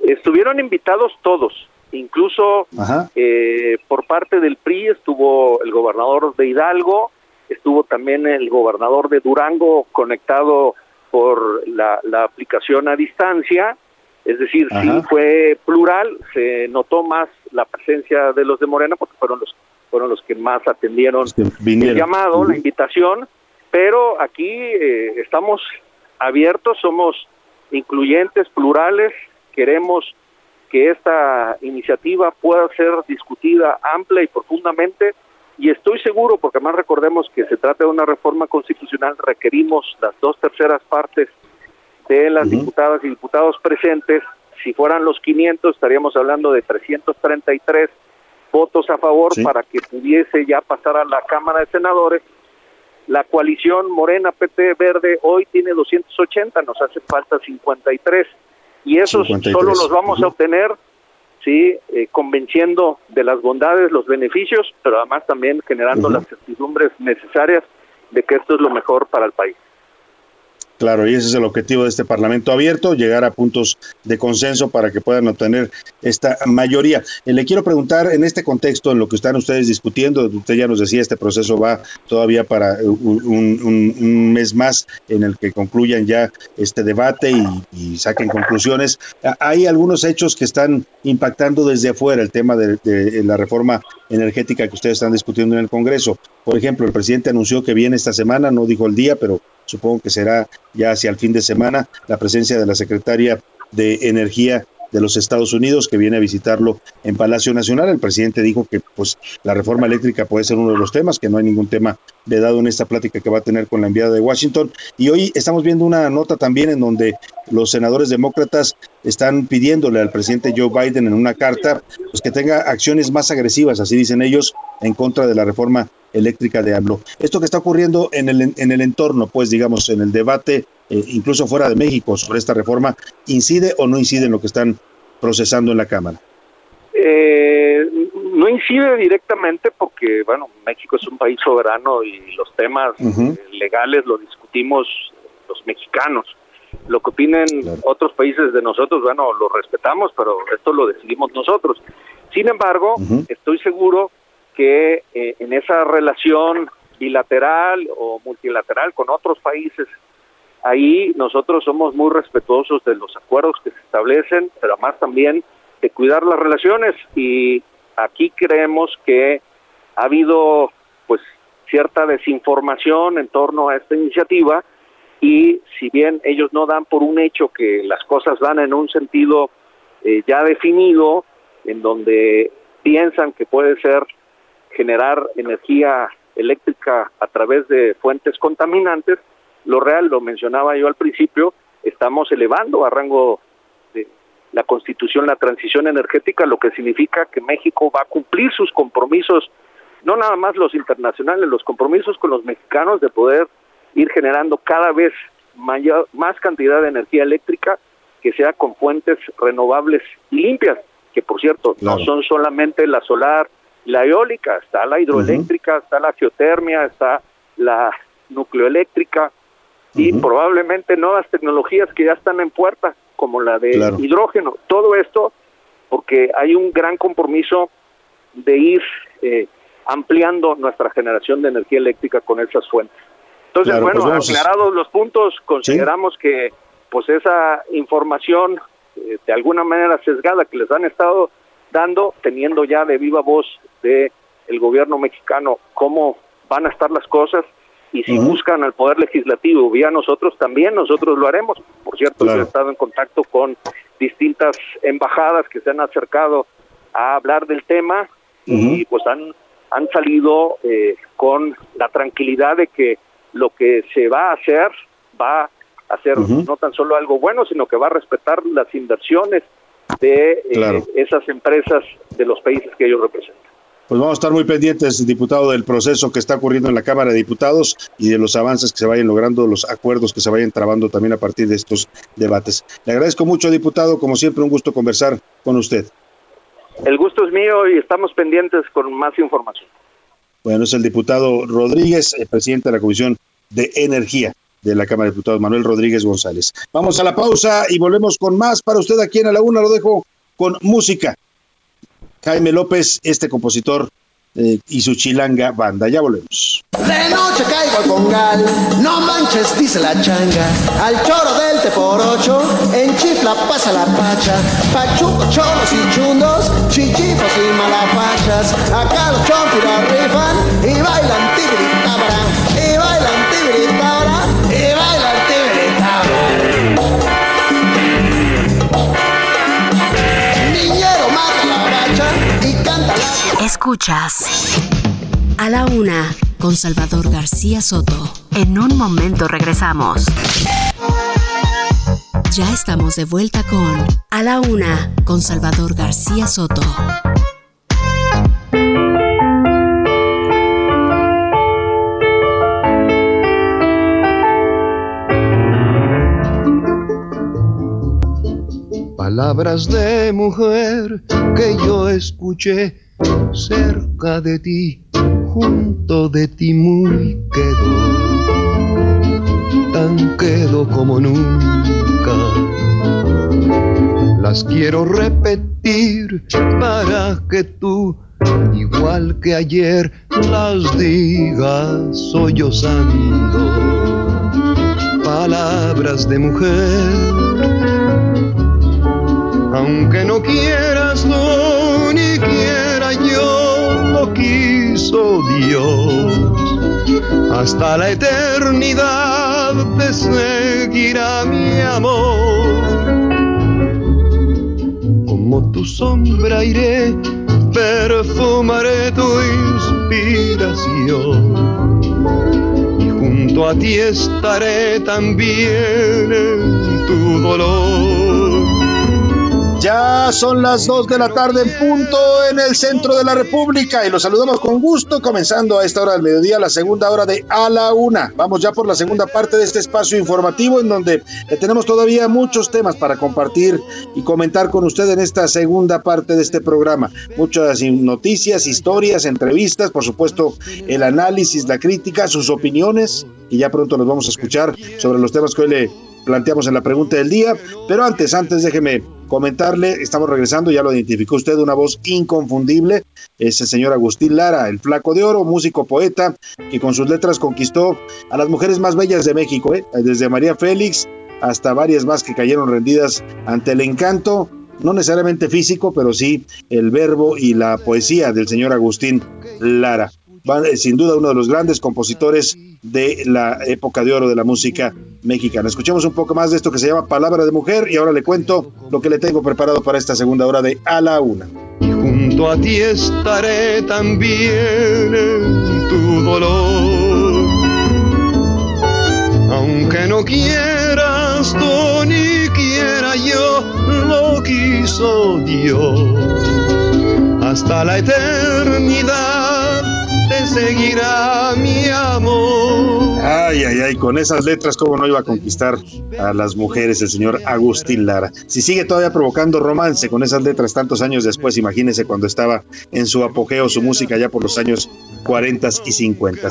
Estuvieron invitados todos, incluso eh, por parte del PRI estuvo el gobernador de Hidalgo, estuvo también el gobernador de Durango conectado por la, aplicación a distancia, es decir, sí fue plural, se notó más la presencia de los de Morena porque fueron los fueron los que más atendieron el llamado, la invitación, pero aquí eh, estamos abiertos, somos incluyentes, plurales, queremos que esta iniciativa pueda ser discutida amplia y profundamente y estoy seguro, porque más recordemos que se trata de una reforma constitucional, requerimos las dos terceras partes de las diputadas y diputados presentes. Si fueran los 500, estaríamos hablando de 333 votos a favor para que pudiese ya pasar a la Cámara de Senadores. La coalición Morena, PT, Verde hoy tiene 280, nos hace falta 53. Y esos solo los vamos a obtener sí, eh, convenciendo de las bondades, los beneficios, pero además también generando las certidumbres necesarias de que esto es lo mejor para el país. Claro, y ese es el objetivo de este Parlamento abierto, llegar a puntos de consenso para que puedan obtener esta mayoría. Eh, le quiero preguntar, en este contexto, en lo que están ustedes discutiendo, usted ya nos decía, este proceso va todavía para un, mes más en el que concluyan ya este debate y, saquen conclusiones. Hay algunos hechos que están impactando desde afuera el tema de, de la reforma energética que ustedes están discutiendo en el Congreso. Por ejemplo, el presidente anunció que viene esta semana, no dijo el día, pero supongo que será ya hacia el fin de semana, la presencia de la secretaria de Energía de los Estados Unidos que viene a visitarlo en Palacio Nacional. El presidente dijo que pues la reforma eléctrica puede ser uno de los temas, que no hay ningún tema dado en esta plática que va a tener con la enviada de Washington. Y hoy estamos viendo una nota también en donde los senadores demócratas están pidiéndole al presidente Joe Biden en una carta pues, que tenga acciones más agresivas, así dicen ellos, en contra de la reforma eléctrica de AMLO. Esto que está ocurriendo en el, en el entorno, pues digamos, en el debate, eh, incluso fuera de México, sobre esta reforma, ¿incide o no incide en lo que están procesando en la Cámara? Eh, no incide directamente porque, bueno, México es un país soberano y los temas eh, legales los discutimos los mexicanos. Lo que opinen otros países de nosotros, bueno, lo respetamos, pero esto lo decidimos nosotros. Sin embargo, estoy seguro que eh, en esa relación bilateral o multilateral con otros países, ahí nosotros somos muy respetuosos de los acuerdos que se establecen, pero además también de cuidar las relaciones. Y aquí creemos que ha habido pues cierta desinformación en torno a esta iniciativa y si bien ellos no dan por un hecho que las cosas van en un sentido eh, ya definido, en donde piensan que puede ser generar energía eléctrica a través de fuentes contaminantes, lo real, lo mencionaba yo al principio, estamos elevando a rango de la constitución la transición energética, lo que significa que México va a cumplir sus compromisos, no nada más los internacionales, los compromisos con los mexicanos de poder ir generando cada vez mayor, más cantidad de energía eléctrica que sea con fuentes renovables y limpias, que por cierto no son solamente la solar, la eólica, está la hidroeléctrica, está la geotermia, está la nucleoeléctrica y probablemente nuevas tecnologías que ya están en puerta, como la de hidrógeno. Todo esto porque hay un gran compromiso de ir eh, ampliando nuestra generación de energía eléctrica con esas fuentes. Entonces, bueno, pues aclarados los puntos, consideramos que pues esa información eh, de alguna manera sesgada que les han estado dando, teniendo ya de viva voz de el gobierno mexicano cómo van a estar las cosas y si buscan al Poder Legislativo vía nosotros, también nosotros lo haremos. Por cierto, yo he estado en contacto con distintas embajadas que se han acercado a hablar del tema y pues han, han salido eh, con la tranquilidad de que lo que se va a hacer va a ser no tan solo algo bueno, sino que va a respetar las inversiones de eh, esas empresas de los países que ellos representan. Pues vamos a estar muy pendientes, diputado, del proceso que está ocurriendo en la Cámara de Diputados y de los avances que se vayan logrando, los acuerdos que se vayan trabando también a partir de estos debates. Le agradezco mucho, diputado, como siempre, un gusto conversar con usted. El gusto es mío y estamos pendientes con más información. Bueno, es el diputado Rodríguez, el presidente de la Comisión de Energía de la Cámara de Diputados, Manuel Rodríguez González. Vamos a la pausa y volvemos con más para usted aquí en A la Una. Lo dejo con música. Jaime López, este compositor eh, y su chilanga banda. Ya volvemos. De noche caigo al congal, no manches, dice la changa. Al choro del te por ocho, en chifla pasa la pacha. Pachuco, choros y chundos, chichifos y malapachas. Acá los chompiras rifan y bailan tigre Escuchas a la una con Salvador García Soto. En un momento regresamos. Ya estamos de vuelta con A la una con Salvador García Soto. Palabras de mujer que yo escuché cerca de ti, junto de ti muy quedo, tan quedo como nunca. Las quiero repetir para que tú, igual que ayer, las digas sollozando. Palabras de mujer, aunque no quieras, no, ni quieras quiso Dios. Hasta la eternidad te seguirá mi amor. Como tu sombra iré, perfumaré tu inspiración. Y junto a ti estaré también en tu dolor. Ya son las 2 de la tarde punto en el centro de la República y los saludamos con gusto comenzando a esta hora del mediodía la segunda hora de A la Una. Vamos ya por la segunda parte de este espacio informativo en donde tenemos todavía muchos temas para compartir y comentar con usted en esta segunda parte de este programa. Muchas noticias, historias, entrevistas, por supuesto el análisis, la crítica, sus opiniones y ya pronto nos vamos a escuchar sobre los temas que hoy le planteamos en la pregunta del día. Pero antes, antes déjeme comentarle, estamos regresando, ya lo identificó usted, una voz inconfundible, es el señor Agustín Lara, el flaco de oro, músico poeta, que con sus letras conquistó a las mujeres más bellas de México, ¿eh? desde María Félix hasta varias más que cayeron rendidas ante el encanto, no necesariamente físico, pero sí el verbo y la poesía del señor Agustín Lara. Eh, sin duda uno de los grandes compositores de la época de oro de la música mexicana. Escuchemos un poco más de esto que se llama Palabra de Mujer y ahora le cuento lo que le tengo preparado para esta segunda hora de A la Una. Y junto a ti estaré también en tu dolor. Aunque no quieras tú ni quiera yo, lo quiso Dios. Hasta la eternidad te seguirá mi amor. Ay, ay, ay, con esas letras, ¿cómo no iba a conquistar a las mujeres el señor Agustín Lara? Si sigue todavía provocando romance con esas letras tantos años después, imagínese cuando estaba en su apogeo su música ya por los años 40 y 50.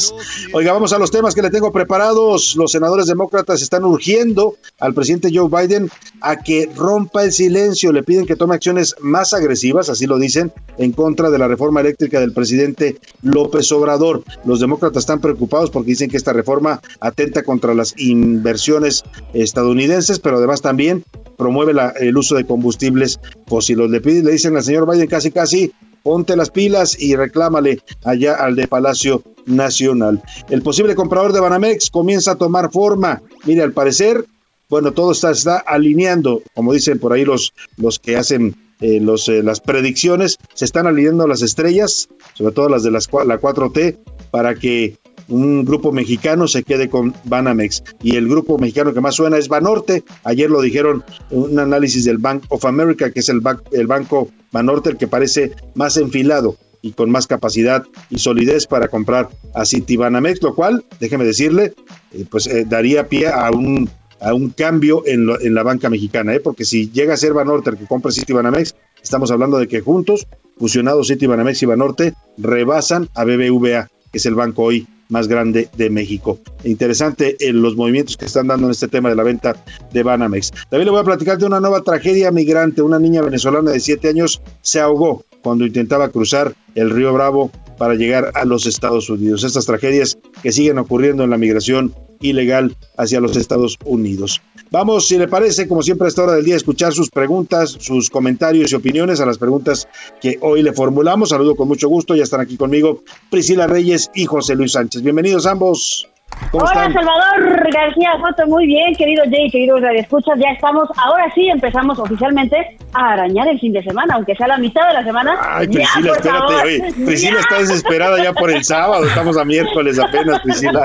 Oiga, vamos a los temas que le tengo preparados. Los senadores demócratas están urgiendo al presidente Joe Biden a que rompa el silencio. Le piden que tome acciones más agresivas, así lo dicen, en contra de la reforma eléctrica del presidente López Obrador. Los demócratas están preocupados porque dicen que esta reforma atenta contra las inversiones estadounidenses, pero además también promueve el uso de combustibles fósiles. Le, le dicen al señor Biden casi casi ponte las pilas y reclámale allá al de Palacio Nacional. El posible comprador de Banamex comienza a tomar forma. Mire, al parecer, bueno, todo está, está alineando, como dicen por ahí los, los que hacen eh, los, eh, las predicciones, se están alineando las estrellas, sobre todo las de las, la 4T, para que un grupo mexicano se quede con Banamex. Y el grupo mexicano que más suena es Banorte. Ayer lo dijeron un análisis del Bank of America, que es el, banco Banorte, el que parece más enfilado y con más capacidad y solidez para comprar a Citibanamex, lo cual, déjeme decirle, eh, pues eh, daría pie a un, a un cambio en, en la banca mexicana, ¿eh? porque si llega a ser Banorte el que compra Citibanamex, estamos hablando de que juntos, fusionados Citibanamex y Banorte, rebasan a BBVA, que es el banco hoy más grande de México. Interesante en los movimientos que están dando en este tema de la venta de Banamex. También le voy a platicar de una nueva tragedia migrante. Una niña venezolana de 7 años se ahogó cuando intentaba cruzar el río Bravo para llegar a los Estados Unidos. Estas tragedias que siguen ocurriendo en la migración ilegal hacia los Estados Unidos. Vamos, si le parece, como siempre a esta hora del día, escuchar sus preguntas, sus comentarios y opiniones a las preguntas que hoy le formulamos. Saludo con mucho gusto, ya están aquí conmigo Priscila Reyes y José Luis Sánchez. Bienvenidos ambos. Hola Salvador García Soto, muy bien, querido Jay, queridos Escuchas, ya estamos, ahora sí empezamos oficialmente a arañar el fin de semana, aunque sea la mitad de la semana. Ay, Priscila, espérate, oye, Priscila está desesperada ya por el sábado, estamos a miércoles apenas, Priscila.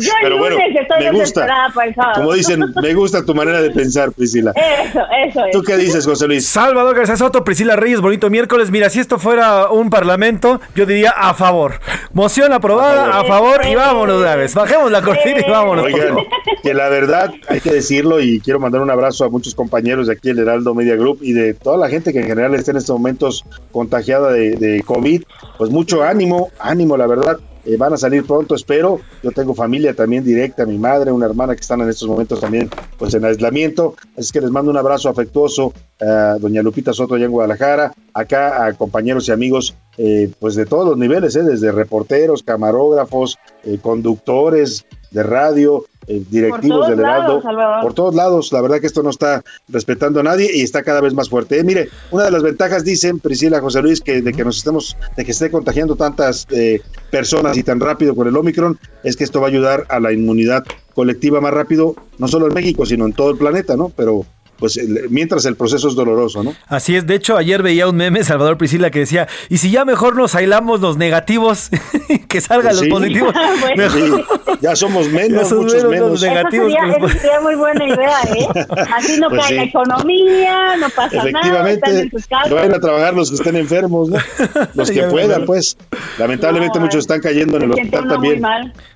Yo Pero bueno, estoy me gusta, para el sábado. como dicen, me gusta tu manera de pensar, Priscila. Eso, eso es. ¿Tú qué dices, José Luis? Salvador García Soto, Priscila Reyes, bonito miércoles. Mira, si esto fuera un parlamento, yo diría a favor. Moción aprobada, a favor, y vámonos, vez. Bajemos la cortina y vámonos. Oigan, que la verdad, hay que decirlo y quiero mandar un abrazo a muchos compañeros de aquí, el Heraldo Media Group y de toda la gente que en general está en estos momentos contagiada de COVID. Pues mucho ánimo, ánimo, la verdad. Eh, van a salir pronto, espero. Yo tengo familia también directa, mi madre, una hermana que están en estos momentos también pues en aislamiento. Así que les mando un abrazo afectuoso a doña Lupita Soto allá en Guadalajara, acá a compañeros y amigos eh, pues de todos los niveles, eh, desde reporteros, camarógrafos, conductores de radio, directivos del Heraldo, por todos lados. La verdad que esto no está respetando a nadie y está cada vez más fuerte. Eh, mire, una de las ventajas dicen Priscila José Luis que de que nos estemos, de que esté contagiando tantas eh, personas y tan rápido con el Omicron, es que esto va a ayudar a la inmunidad colectiva más rápido, no solo en México, sino en todo el planeta, ¿no? Pero pues mientras el proceso es doloroso, ¿no? Así es, de hecho ayer veía un meme, Salvador Priscila, que decía, y si ya mejor nos aislamos los negativos, que salgan los positivos. ya somos menos, muchos menos. Los negativos eso sería, muy buena idea, ¿eh? Así no pues cae la economía, no pasa Efectivamente, nada, Efectivamente, vayan a trabajar los que estén enfermos, ¿no? Los que puedan, pues. Lamentablemente muchos están cayendo en el hospital también.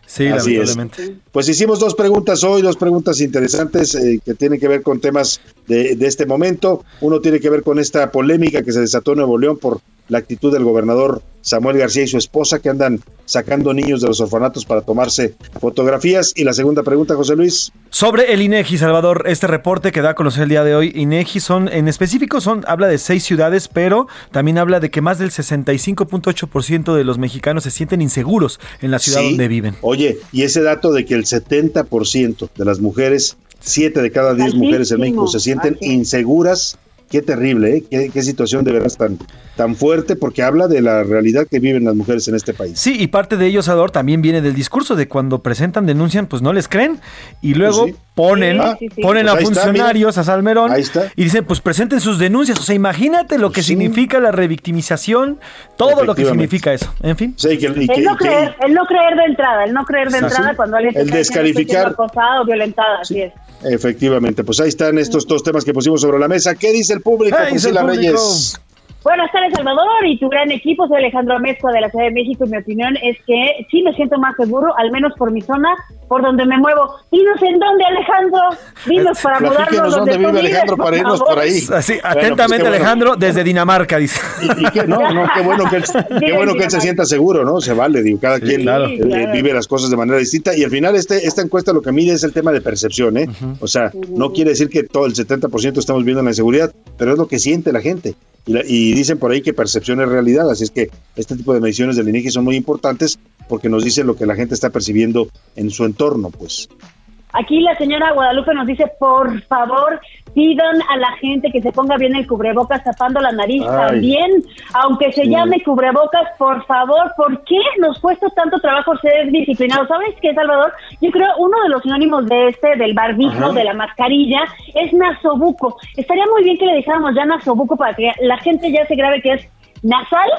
Sí, Así lamentablemente. Pues hicimos dos preguntas hoy, dos preguntas interesantes eh, que tienen que ver con temas de, de, este momento. Uno tiene que ver con esta polémica que se desató en Nuevo León por la actitud del gobernador Samuel García y su esposa que andan sacando niños de los orfanatos para tomarse fotografías. Y la segunda pregunta, José Luis. Sobre el INEGI, Salvador, este reporte que da a conocer el día de hoy, INEGI son, en específico, son, habla de seis ciudades, pero también habla de que más del 65.8% de los mexicanos se sienten inseguros en la ciudad donde viven. Oye, y ese dato de que el 70% de las mujeres, siete de cada diez mujeres en México se sienten inseguras qué terrible, ¿eh? qué, situación de veras tan, tan fuerte, porque habla de la realidad que viven las mujeres en este país. Sí, y parte de ello, Sador, también viene del discurso de cuando presentan, denuncian, pues no les creen, y luego pues ponen, ponen pues a funcionarios, a Salmerón, y dicen, pues presenten sus denuncias. O sea, imagínate lo que significa la revictimización, todo lo que significa eso. En fin. el, no creer, el no creer de entrada, el no creer de entrada cuando alguien el descalificar acosado, violentada, así es. Efectivamente, pues ahí están estos dos temas que pusimos sobre la mesa. ¿Qué dice el público, Priscila Reyes? Buenas tardes, Salvador, y tu gran equipo. Soy Alejandro Amezcua de la Ciudad de México y mi opinión es que sí me siento más seguro, al menos por mi zona, por donde me muevo. Dinos en dónde, Alejandro. Dinos para mudarnos donde, donde vive Alejandro para irnos por ahí. Así, pues atentamente, Alejandro, desde Dinamarca, dice. Y, no, no, qué bueno que él, qué bueno que él se sienta seguro, ¿no? Se vale, digo, cada quien eh, vive las cosas de manera distinta. Y al final, este, esta encuesta lo que mide es el tema de percepción, ¿eh? O sea, no quiere decir que todo el 70% estamos viendo la inseguridad, pero es lo que siente la gente. Y, dicen por ahí que percepción es realidad, así es que este tipo de mediciones del INEGI son muy importantes porque nos dicen lo que la gente está percibiendo en su entorno, pues. Aquí la señora Guadalupe nos dice, por favor, pidan a la gente que se ponga bien el cubrebocas tapando la nariz Ay. también, aunque se llame cubrebocas, por favor, ¿por qué nos cuesta tanto trabajo ser disciplinados? ¿Sabes qué, Salvador? Yo creo uno de los sinónimos de este, del barbijo, Ajá. de la mascarilla, es nasobuco. Estaría muy bien que le dejáramos ya nasobuco para que la gente ya se grabe que es nasal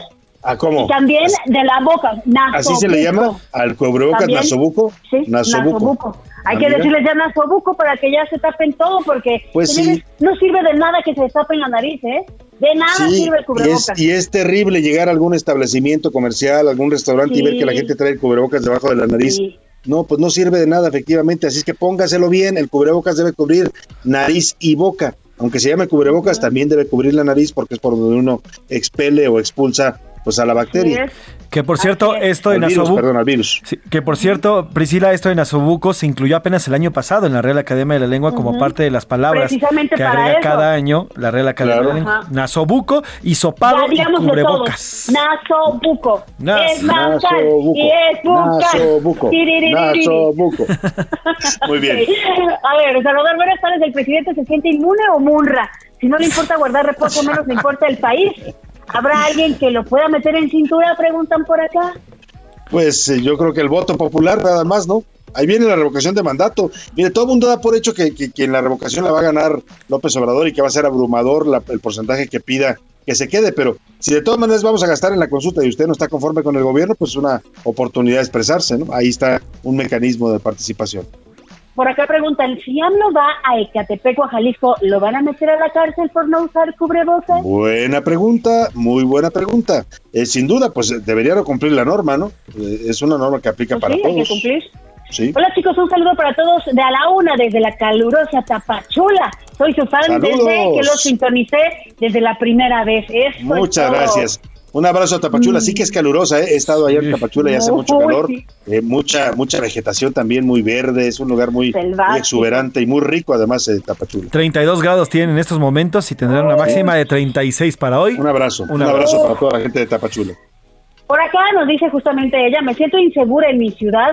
¿A cómo? y también de la boca. ¿Así se le llama? ¿Al cubrebocas nasobuco? Sí, Nasobuco. nasobuco. Hay Ah, que decirles ya nasobuco para que ya se tapen todo, porque Pues sí. no sirve de nada que se tapen la nariz, ¿eh? De nada Sí, sirve el y cubrebocas. es, y es terrible llegar a algún establecimiento comercial, algún restaurante y ver que la gente trae el cubrebocas debajo de la nariz. No, pues no sirve de nada, efectivamente. Así es que póngaselo bien. El cubrebocas debe cubrir nariz y boca. Aunque se llame cubrebocas, también debe cubrir la nariz porque es por donde uno expele o expulsa pues a la bacteria. Que por cierto, esto en Nasobuco- perdón, al virus. Sí, que por cierto, Priscila, esto en Asobuco se incluyó apenas el año pasado en la Real Academia de la Lengua como parte de las palabras Precisamente que para agrega eso. cada año la Real Academia de la Claro. Lengua. Ajá. Nasobuco, hisopado y cubrebocas. Nasobuco. Nas- es nasal Nasobuco. y es bucal. Nasobuco. Nasobuco. Muy bien. A ver, Salvador, buenas tardes. ¿El presidente se siente inmune o munra? Si no le importa guardar reposo, menos le importa el país. ¿Habrá alguien que lo pueda meter en cintura? Preguntan por acá. Pues eh, yo creo que el voto popular nada más, ¿no? Ahí viene la revocación de mandato. Mire, todo el mundo da por hecho que, que, en la revocación la va a ganar López Obrador y que va a ser abrumador el porcentaje que pida que se quede, pero si de todas maneras vamos a gastar en la consulta y usted no está conforme con el gobierno, pues es una oportunidad de expresarse, ¿no? Ahí está un mecanismo de participación. Por acá preguntan, si AMLO va a Ecatepec o a Jalisco, ¿lo van a meter a la cárcel por no usar cubrebocas? Buena pregunta, muy buena pregunta. Eh, sin duda, pues eh, deberían cumplir la norma, ¿no? Eh, es una norma que aplica Pues para sí, hay que todos. cumplir. Sí. Hola chicos, un saludo para todos de a la una desde la calurosa Tapachula. Soy su fan Saludos. desde que lo sintonicé desde la primera vez. Muchas gracias. Un abrazo a Tapachula. Sí que es calurosa, ¿eh? he estado allá en Tapachula y hace mucho calor. Eh, mucha mucha vegetación también, muy verde. Es un lugar muy, exuberante y muy rico, además, eh, Tapachula. 32 grados tienen en estos momentos y tendrán una máxima de 36 para hoy. Un abrazo. Un, abrazo para toda la gente de Tapachula. Por acá nos dice justamente ella, me siento insegura en mi ciudad.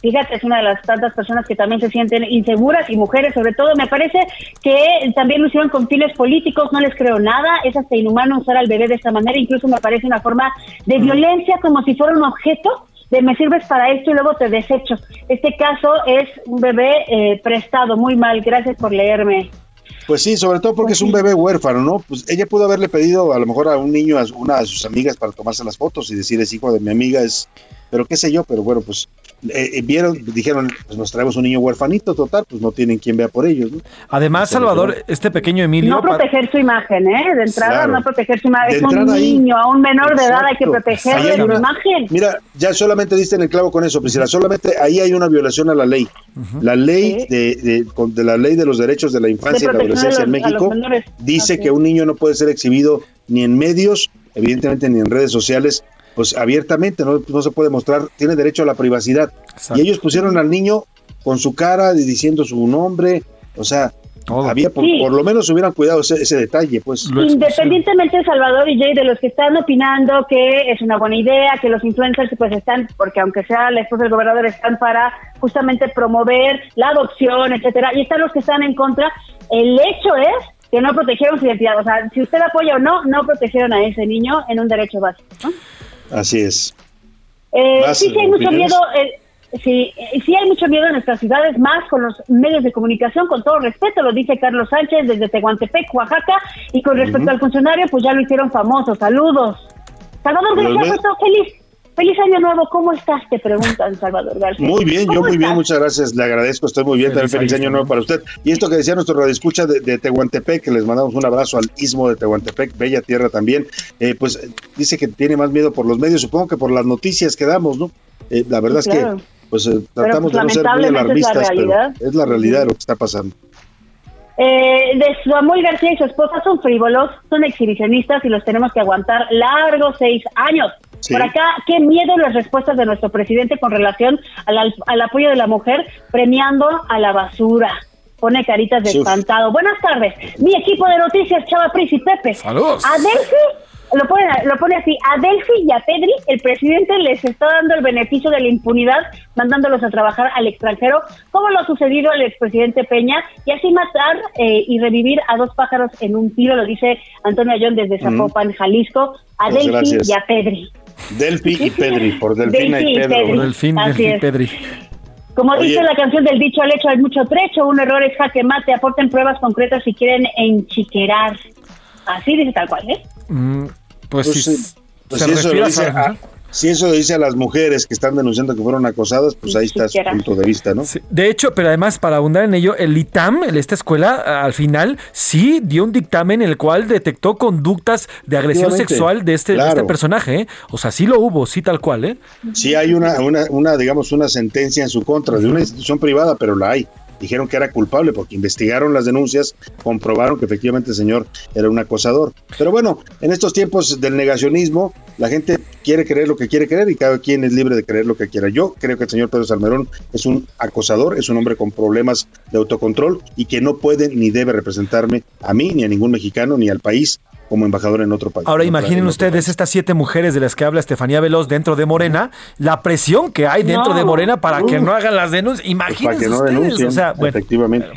Fíjate, es una de las tantas personas que también se sienten inseguras y mujeres sobre todo. Me parece que también lo hicieron con fines políticos, no les creo nada. Es hasta inhumano usar al bebé de esta manera. Incluso me parece una forma de violencia como si fuera un objeto de me sirves para esto y luego te desecho. Este caso es un bebé eh, prestado, muy mal. Gracias por leerme. Pues sí, sobre todo porque es un bebé huérfano, ¿no? Pues ella pudo haberle pedido a lo mejor a un niño, a una de sus amigas para tomarse las fotos y decir es hijo de mi amiga, es, pero qué sé yo, pero bueno, pues eh, eh, vieron, dijeron, pues nos traemos un niño huerfanito, total, pues no tienen quien vea por ellos, ¿no? Además, Salvador, este pequeño Emilio... No proteger su imagen, ¿eh? De entrada, Claro. no proteger su imagen. Es un ahí. niño, a un menor de edad hay que protegerle su una- imagen. Mira, ya solamente diste en el clavo con eso, Priscila, solamente ahí hay una violación a la ley. La ley de, de- con- de la ley de los derechos de la infancia y la adolescencia en los- México dice que un niño no puede ser exhibido ni en medios, evidentemente ni en redes sociales, pues abiertamente, no, no se puede mostrar, tiene derecho a la privacidad. Y ellos pusieron al niño con su cara y diciendo su nombre, o sea, había por, Sí. por lo menos hubieran cuidado ese, ese detalle, pues. Independientemente, Salvador y Jay, de los que están opinando que es una buena idea, que los influencers pues están, porque aunque sea la esposa del gobernador, están para justamente promover la adopción, etcétera, y están los que están en contra, el hecho es que no protegieron su identidad. O sea, si usted apoya o no, no protegieron a ese niño en un derecho básico. ¿no? Así es. Eh, ¿Más, sí, sí hay mucho miedo. eh, sí, eh, sí hay mucho miedo en nuestras ciudades, más con los medios de comunicación, con todo respeto, lo dice Carlos Sánchez desde Tehuantepec, Oaxaca, y con respecto al funcionario, pues ya lo hicieron famoso. Saludos. Salvador García, feliz, feliz año nuevo. ¿Cómo estás? Te preguntan, Salvador García. Muy bien, yo ¿Cómo muy bien, muchas gracias, le agradezco, estoy muy bien, Feliz también feliz año año nuevo para usted. Y esto que decía nuestro radioescucha de, de Tehuantepec, que les mandamos un abrazo al istmo de Tehuantepec, bella tierra también, eh, pues dice que tiene más miedo por los medios, supongo que por las noticias que damos, ¿no? Eh, la verdad Sí, es claro. que pues eh, tratamos pues, de no ser muy lamentablemente es la alarmistas, pero realidad. es la realidad de lo que está pasando. Eh, de Samuel García y su esposa son frívolos, son exhibicionistas y los tenemos que aguantar largos seis años. Sí. Por acá, qué miedo las respuestas de nuestro presidente con relación al, al- al apoyo de la mujer premiando a la basura. Pone caritas de Sí. espantado. Buenas tardes. Mi equipo de noticias, Chava Pris y Pepe. Saludos. A Delphi lo pone, lo pone así, a Delphi y a Pedri, el presidente les está dando el beneficio de la impunidad, mandándolos a trabajar al extranjero, como lo ha sucedido al expresidente Peña, y así matar eh, y revivir a dos pájaros en un tiro, lo dice Antonio Ayón desde Zapopan, Jalisco, a Pues Delphi gracias. y a Pedri. Delphi y Pedri, por Delfina Delphi y y Pedro. Pedri. Por el fin Así del es. Pedri. Como Oye. dice la canción del dicho al hecho hay mucho trecho, un error es jaque mate, aporten pruebas concretas si quieren enchiquerar. Así dice tal cual, ¿eh? Mm, pues, Pues sí, sí, pues se si, eso refiere lo a dice esa- a- si eso lo dice a las mujeres que están denunciando que fueron acosadas, pues ahí está su punto de vista, ¿no? Sí, De hecho, pero además, para abundar en ello, el ITAM, esta escuela, al final sí dio un dictamen en el cual detectó conductas de agresión sexual de este, de este personaje. ¿eh? O sea, sí lo hubo, sí tal cual, ¿eh? Sí hay una, una, una, digamos, una sentencia en su contra de una institución privada, pero la hay. Dijeron que era culpable porque investigaron las denuncias, comprobaron que efectivamente el señor era un acosador. Pero bueno, en estos tiempos del negacionismo, la gente quiere creer lo que quiere creer y cada quien es libre de creer lo que quiera. Yo creo que el señor Pedro Salmerón es un acosador, es un hombre con problemas de autocontrol y que no puede ni debe representarme a mí, ni a ningún mexicano, ni al país como embajador en otro país. Ahora imaginen ustedes estas siete mujeres de las que habla Estefanía Veloz dentro de Morena, la presión que hay dentro No. de Morena para que no hagan las denuncias. Pues para Imagínense que no ustedes, denuncien, o sea, bueno, efectivamente.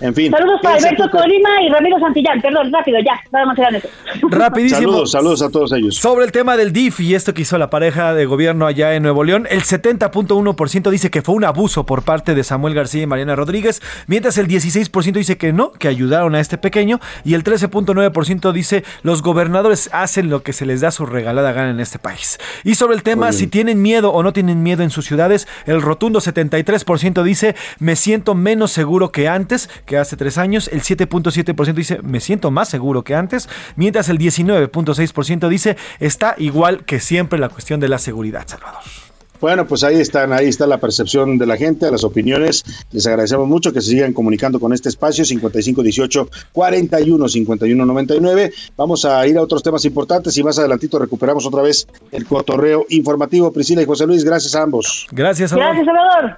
En fin. Saludos para Alberto Colima y Ramiro Santillán. Perdón, rápido, ya, nada más eran eso. rapidísimo. Saludos, saludos a todos ellos. Sobre el tema del DIF y esto que hizo la pareja de gobierno allá en Nuevo León, el 70.1% dice que fue un abuso por parte de Samuel García y Mariana Rodríguez, mientras el 16% dice que no, que ayudaron a este pequeño, y el 13.9% dice los gobernadores hacen lo que se les da su regalada gana en este país. Y sobre el tema, si tienen miedo o no tienen miedo en sus ciudades, el rotundo 73% dice me siento menos seguro que antes, que hace tres años, el 7.7% dice me siento más seguro que antes, mientras el 19.6% dice está igual que siempre la cuestión de la seguridad, Salvador. Bueno, pues ahí están, ahí está la percepción de la gente, las opiniones. Les agradecemos mucho que se sigan comunicando con este espacio 5518 41 51 99. Vamos a ir a otros temas importantes y más adelantito recuperamos otra vez el cotorreo informativo. Priscila y José Luis, gracias a ambos. Gracias, Salvador. Gracias, Salvador.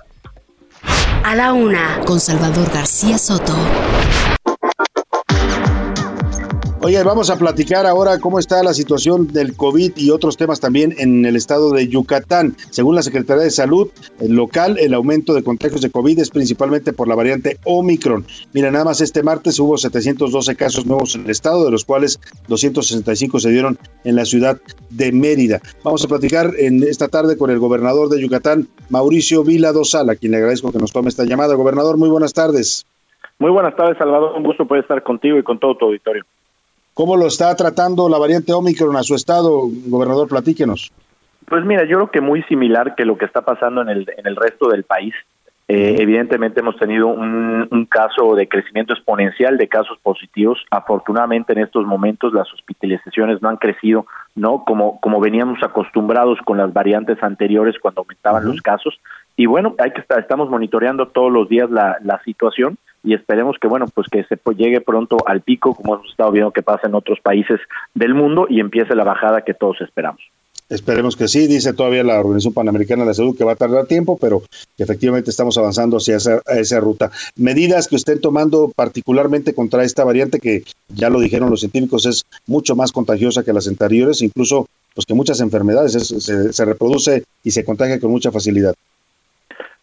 A la una, con Salvador García Soto. Oye, vamos a platicar ahora cómo está la situación del COVID y otros temas también en el estado de Yucatán. Según la Secretaría de Salud el local, el aumento de contagios de COVID es principalmente por la variante Omicron. Mira, nada más este martes hubo 712 casos nuevos en el estado, de los cuales 265 se dieron en la ciudad de Mérida. Vamos a platicar en esta tarde con el gobernador de Yucatán, Mauricio Vila Dosal, a quien le agradezco que nos tome esta llamada. Gobernador, muy buenas tardes. Muy buenas tardes, Salvador. Un gusto poder estar contigo y con todo tu auditorio. ¿Cómo lo está tratando la variante Omicron a su estado, gobernador? Platíquenos. Pues mira, yo creo que muy similar que lo que está pasando en el, en el resto del país. Eh, evidentemente hemos tenido un, un caso de crecimiento exponencial de casos positivos. Afortunadamente en estos momentos las hospitalizaciones no han crecido, no como como veníamos acostumbrados con las variantes anteriores cuando aumentaban los casos. Y bueno, hay que estar, estamos monitoreando todos los días la, la situación y esperemos que bueno pues que se llegue pronto al pico como hemos estado viendo que pasa en otros países del mundo y empiece la bajada que todos esperamos. Esperemos que sí, dice todavía la Organización Panamericana de la Salud que va a tardar tiempo, pero efectivamente estamos avanzando hacia esa, esa ruta. Medidas que estén tomando particularmente contra esta variante que ya lo dijeron los científicos es mucho más contagiosa que las anteriores, incluso pues que muchas enfermedades es- se, se reproduce y se contagia con mucha facilidad.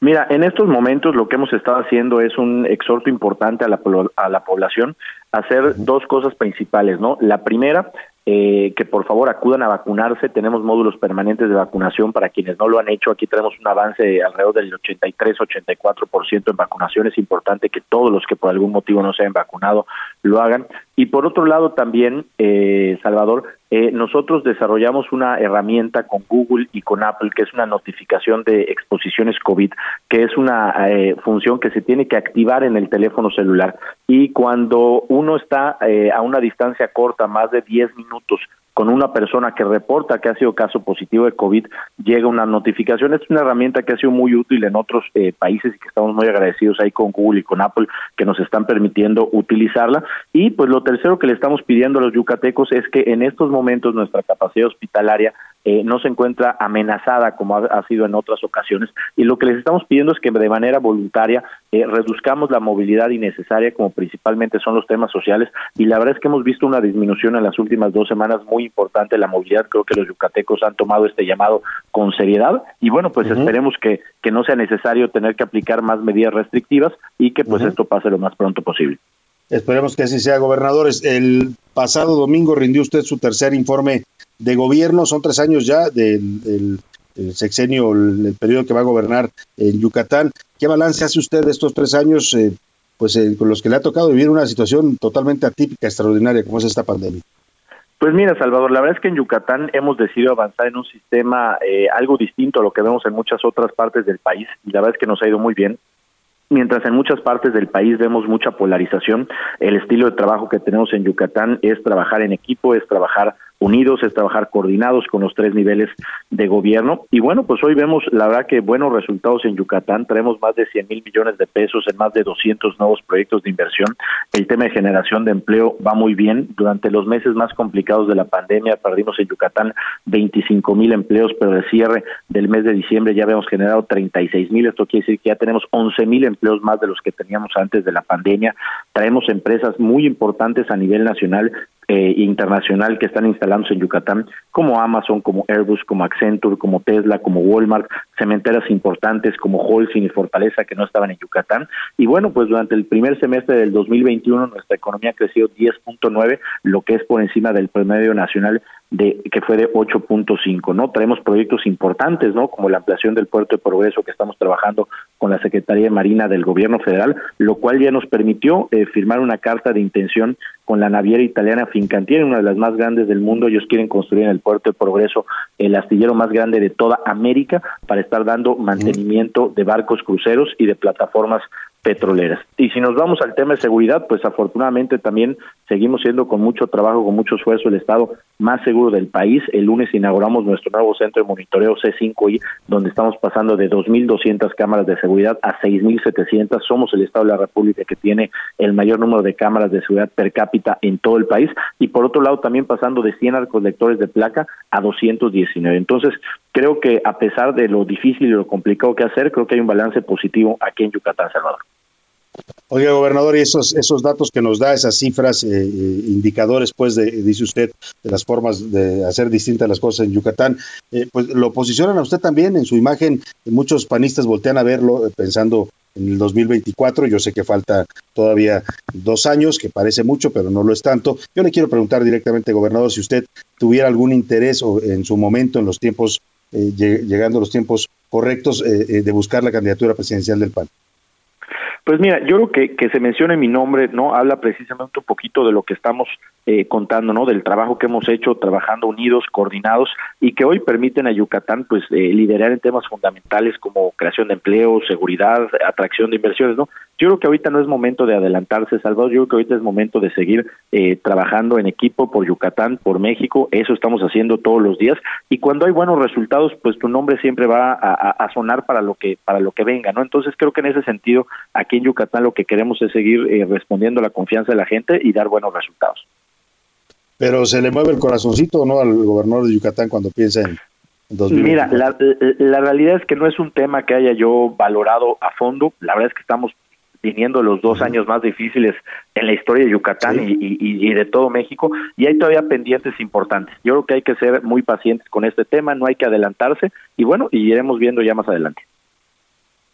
Mira, en estos momentos lo que hemos estado haciendo es un exhorto importante a la, a la población a hacer dos cosas principales, ¿no? La primera, eh, que por favor acudan a vacunarse. Tenemos módulos permanentes de vacunación para quienes no lo han hecho. Aquí tenemos un avance de alrededor del 83-84% en vacunación. Es importante que todos los que por algún motivo no se hayan vacunado lo hagan. Y por otro lado también, eh, Salvador, eh, nosotros desarrollamos una herramienta con Google y con Apple, que es una notificación de exposiciones COVID, que es una eh, función que se tiene que activar en el teléfono celular. Y cuando uno está eh, a una distancia corta, más de 10 minutos, con una persona que reporta que ha sido caso positivo de COVID, llega una notificación. Es una herramienta que ha sido muy útil en otros eh, países y que estamos muy agradecidos ahí con Google y con Apple que nos están permitiendo utilizarla. Y pues lo tercero que le estamos pidiendo a los yucatecos es que en estos momentos nuestra capacidad hospitalaria eh, no se encuentra amenazada como ha, sido en otras ocasiones. Y lo que les estamos pidiendo es que de manera voluntaria eh, reduzcamos la movilidad innecesaria, como principalmente son los temas sociales. Y la verdad es que hemos visto una disminución en las últimas dos semanas muy importante en la movilidad. Creo que los yucatecos han tomado este llamado con seriedad. Y bueno, pues esperemos que, que no sea necesario tener que aplicar más medidas restrictivas y que pues esto pase lo más pronto posible. Esperemos que así sea, gobernadores. El pasado domingo rindió usted su tercer informe de gobierno. Son tres años ya del, sexenio, el, periodo que va a gobernar en Yucatán. ¿Qué balance hace usted de estos tres años, eh, pues eh, con los que le ha tocado vivir una situación totalmente atípica, extraordinaria, como es esta pandemia? Pues mira, Salvador, la verdad es que en Yucatán hemos decidido avanzar en un sistema eh, algo distinto a lo que vemos en muchas otras partes del país y la verdad es que nos ha ido muy bien. Mientras en muchas partes del país vemos mucha polarización, el estilo de trabajo que tenemos en Yucatán es trabajar en equipo, es trabajar unidos, es trabajar coordinados con los tres niveles de gobierno. Y bueno, pues hoy vemos, la verdad, que buenos resultados en Yucatán. Traemos más de 100 mil millones de pesos en más de 200 nuevos proyectos de inversión. El tema de generación de empleo va muy bien. Durante los meses más complicados de la pandemia perdimos en Yucatán 25 mil empleos, pero el cierre del mes de diciembre ya habíamos generado 36 mil. Esto quiere decir que ya tenemos 11 mil empleos más de los que teníamos antes de la pandemia. Traemos empresas muy importantes a nivel nacional eh, internacional que están instalándose en Yucatán, como Amazon, como Airbus, como Accenture, como Tesla, como Walmart, cementeras importantes como Holcim y Fortaleza que no estaban en Yucatán. Y bueno, pues durante el primer semestre del 2021 nuestra economía creció 10.9, lo que es por encima del promedio nacional de que fue de 8.5, ¿no? Traemos proyectos importantes, ¿no? Como la ampliación del puerto de Progreso que estamos trabajando con la Secretaría de Marina del Gobierno Federal, lo cual ya nos permitió eh, firmar una carta de intención con la naviera italiana Fincantieri, una de las más grandes del mundo. Ellos quieren construir en el puerto de Progreso el astillero más grande de toda América para estar dando mantenimiento de barcos cruceros y de plataformas petroleras. Y si nos vamos al tema de seguridad, pues afortunadamente también seguimos siendo con mucho trabajo, con mucho esfuerzo el estado más seguro del país. El lunes inauguramos nuestro nuevo centro de monitoreo C5I, donde estamos pasando de 2.200 cámaras de seguridad a 6.700. Somos el estado de la República que tiene el mayor número de cámaras de seguridad per cápita en todo el país. Y por otro lado, también pasando de 100 arcos lectores de placa a 219. Entonces, creo que a pesar de lo difícil y lo complicado que hacer, creo que hay un balance positivo aquí en Yucatán, Salvador. Oiga, gobernador, y esos, esos datos que nos da, esas cifras, eh, eh, indicadores, pues, de, dice usted, de las formas de hacer distintas las cosas en Yucatán, eh, pues lo posicionan a usted también en su imagen. Muchos panistas voltean a verlo pensando en el 2024. Yo sé que falta todavía dos años, que parece mucho, pero no lo es tanto. Yo le quiero preguntar directamente, gobernador, si usted tuviera algún interés o en su momento, en los tiempos, llegando a los tiempos correctos, de buscar la candidatura presidencial del PAN. Pues mira, yo creo que, que se mencione mi nombre, ¿no? Habla precisamente un poquito de lo que estamos eh, contando, ¿no? Del trabajo que hemos hecho trabajando unidos, coordinados y que hoy permiten a Yucatán, pues, eh, liderar en temas fundamentales como creación de empleo, seguridad, atracción de inversiones, ¿no? Yo creo que ahorita no es momento de adelantarse, Salvador. Yo creo que ahorita es momento de seguir eh, trabajando en equipo por Yucatán, por México. Eso estamos haciendo todos los días. Y cuando hay buenos resultados, pues tu nombre siempre va a, sonar para lo que para lo que venga, ¿no? Entonces creo que en ese sentido aquí en Yucatán lo que queremos es seguir eh, respondiendo a la confianza de la gente y dar buenos resultados. Pero se le mueve el corazoncito, ¿no? Al gobernador de Yucatán cuando piensa en, Mira, la, la, realidad es que no es un tema que haya yo valorado a fondo. La verdad es que estamos viniendo los dos años más difíciles en la historia de Yucatán y, y, de todo México, y hay todavía pendientes importantes. Yo creo que hay que ser muy pacientes con este tema, no hay que adelantarse, y bueno, y iremos viendo ya más adelante.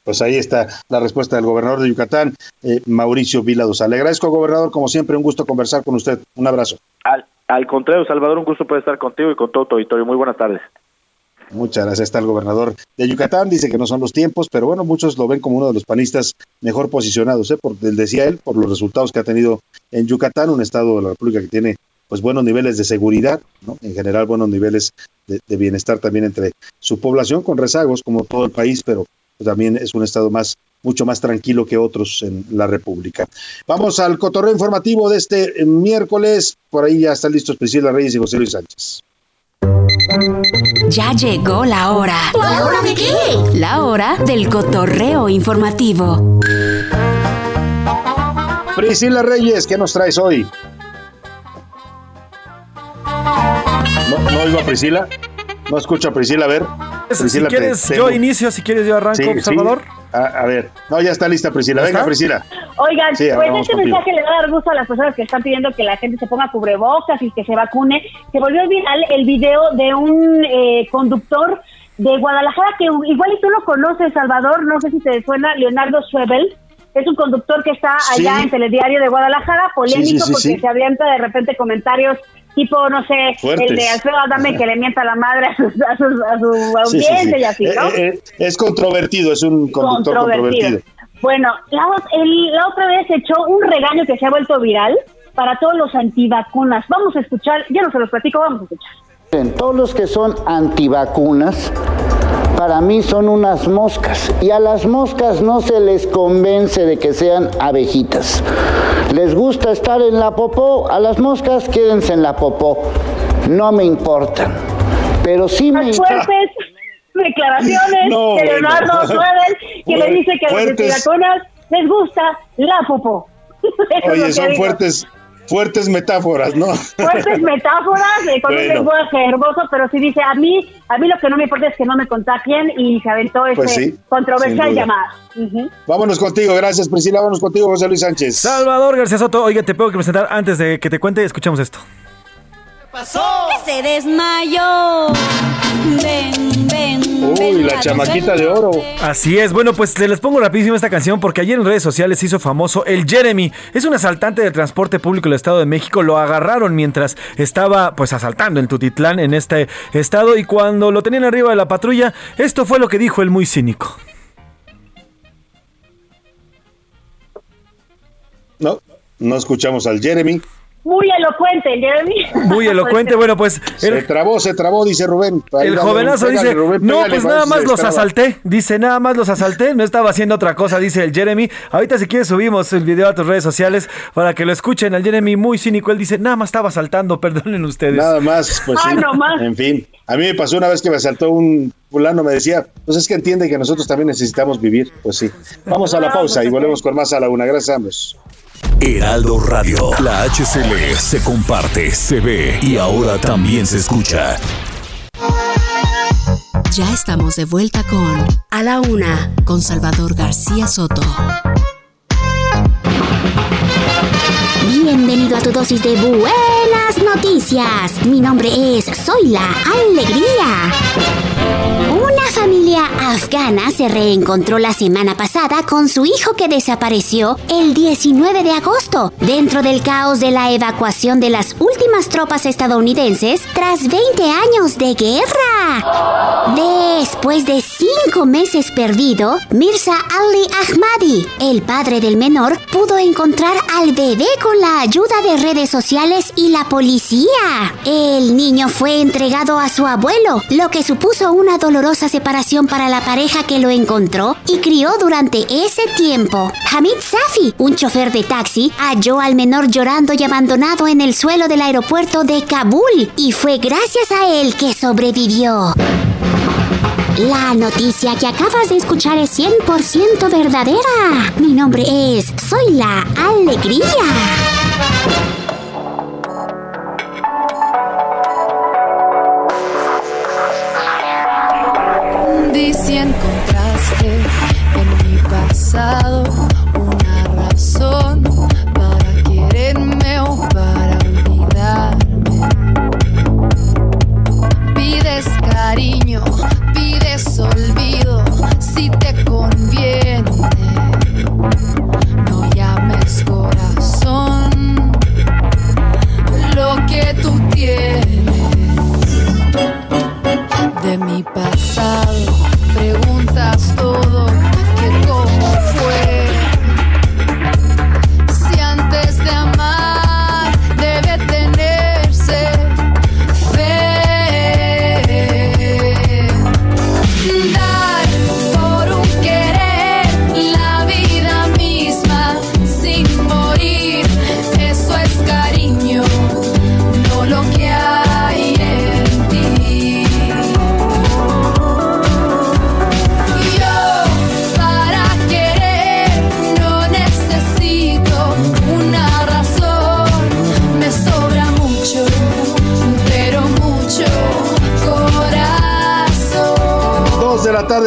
Pues ahí está la respuesta del gobernador de Yucatán, eh, Mauricio Viladosa. Le agradezco, gobernador, como siempre, un gusto conversar con usted. Un abrazo. Al, al contrario, Salvador, un gusto poder estar contigo y con todo tu auditorio. Muy buenas tardes. Muchas gracias. Está el gobernador de Yucatán, dice que no son los tiempos, pero bueno, muchos lo ven como uno de los panistas mejor posicionados, ¿eh? Por, decía él, por los resultados que ha tenido en Yucatán, un estado de la República que tiene pues buenos niveles de seguridad, ¿no? en general buenos niveles de, bienestar también entre su población, con rezagos como todo el país, pero también es un estado más mucho más tranquilo que otros en la República. Vamos al cotorreo informativo de este miércoles. Por ahí ya están listos Priscila Reyes y José Luis Sánchez. Ya llegó la hora. ¿La hora de qué? La hora del cotorreo informativo. Priscila Reyes, ¿qué nos traes hoy? ¿No, no oigo a Priscila? No escucho a Priscila, a ver. si quieres, yo inicio, si quieres, yo arranco, Salvador. A, ver, no, ya está lista Priscila. Venga, Priscila. Oigan, pues este mensaje le va a dar gusto a las personas que están pidiendo que la gente se ponga cubrebocas y que se vacune. Se volvió viral el video de un eh, conductor de Guadalajara que igual y tú lo conoces, Salvador, no sé si te suena, Leonardo Schwebel. Es un conductor que está allá en Telediario de Guadalajara, polémico porque se avienta de repente comentarios tipo, no sé, el de Alfredo Adame que le mienta la madre a, a, su, audiencia y así, ¿no? Eh, eh, es controvertido, es un conductor controvertido. Bueno, la, la otra vez echó un regaño que se ha vuelto viral para todos los antivacunas. Vamos a escuchar, ya no se los platico, vamos a escuchar. Todos los que son antivacunas, para mí son unas moscas. Y a las moscas no se les convence de que sean abejitas. Les gusta estar en la popó, a las moscas quédense en la popó. No me importan. Pero sí me fuertes declaraciones de Leonardo Suárez que le dice que a los antivacunas les gusta la popó. Oye, son fuertes fuertes metáforas, ¿no? Fuertes metáforas eh, con un lenguaje hermoso, pero sí dice, a mí, a mí lo que no me importa es que no me contagien y se aventó pues ese controversial llamado. Vámonos contigo, gracias Priscila, vámonos contigo José Luis Sánchez. Salvador García Soto, oiga, te tengo que presentar antes de que te cuente, escuchamos esto. ¿Qué pasó? Que se desmayó. Ven. Uy, la chamaquita de oro. Así es. Bueno, pues les pongo rapidísimo esta canción porque ayer en redes sociales se hizo famoso el Jeremy. Es un asaltante de transporte público del Estado de México. Lo agarraron mientras estaba pues asaltando en Tutitlán en este estado y cuando lo tenían arriba de la patrulla, esto fue lo que dijo el muy cínico. No, no escuchamos al Jeremy. Muy elocuente, Jeremy. Muy elocuente, bueno, pues. se trabó, se trabó, dice Rubén. el jovenazo dice: No, pues nada más los asalté. Dice: Nada más los asalté. No estaba haciendo otra cosa, dice el Jeremy. Ahorita, si quieres, subimos el video a tus redes sociales para que lo escuchen. Al Jeremy, muy cínico. Él dice: Nada más estaba asaltando, perdonen ustedes. Nada más, pues sí. En fin, a mí me pasó una vez que me asaltó un fulano, me decía: Pues es que entiende que nosotros también necesitamos vivir. Pues sí. Vamos a la pausa y volvemos con más a la una. Gracias a ambos. Heraldo Radio. La HCL se comparte, se ve y ahora también se escucha. Ya estamos de vuelta con A la Una, con Salvador García Soto. Bienvenido a tu dosis de buenas noticias. Mi nombre es Zoila Alegría. Una familia afgana se reencontró la semana pasada con su hijo que desapareció el 19 de agosto, dentro del caos de la evacuación de las últimas tropas estadounidenses tras 20 años de guerra. Después de cinco meses perdido, Mirza Ali Ahmadi, el padre del menor, pudo encontrar al bebé con la ayuda de redes sociales y la policía. El niño fue entregado a su abuelo, lo que supuso una dolorosa separación para la pareja que lo encontró y crió durante ese tiempo. Hamid Safi, un chofer de taxi, halló al menor llorando y abandonado en el suelo del aeropuerto de Kabul y fue gracias a él que sobrevivió. La noticia que acabas de escuchar es 100% verdadera. Mi nombre es Soy la Alegría. Thank you. De mi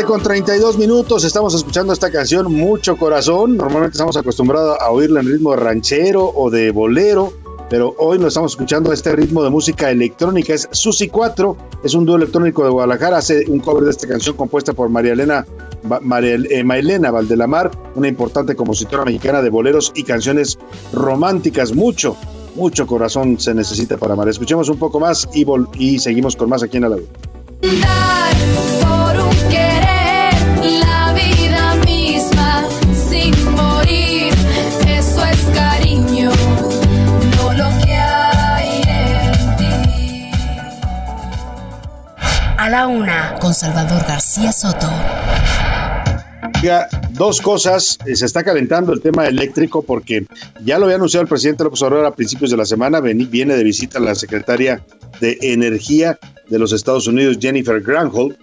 con 32 minutos. Estamos escuchando esta canción Mucho Corazón. Normalmente estamos acostumbrados a oírla en ritmo ranchero o de bolero, pero hoy nos estamos escuchando este ritmo de música electrónica. Es Susi 4, es un dúo electrónico de Guadalajara. Hace un cover de esta canción compuesta por María Elena, María, eh, Maelena Valdelamar, una importante compositora mexicana de boleros y canciones románticas. Mucho, mucho corazón se necesita para amar. Escuchemos un poco más y, y seguimos con más aquí en la una, con Salvador García Soto. dos cosas. Eh, se está calentando el tema eléctrico porque ya lo había anunciado el presidente López Obrador a principios de la semana. Viene de visita la secretaria de Energía de los Estados Unidos, Jennifer Granholm.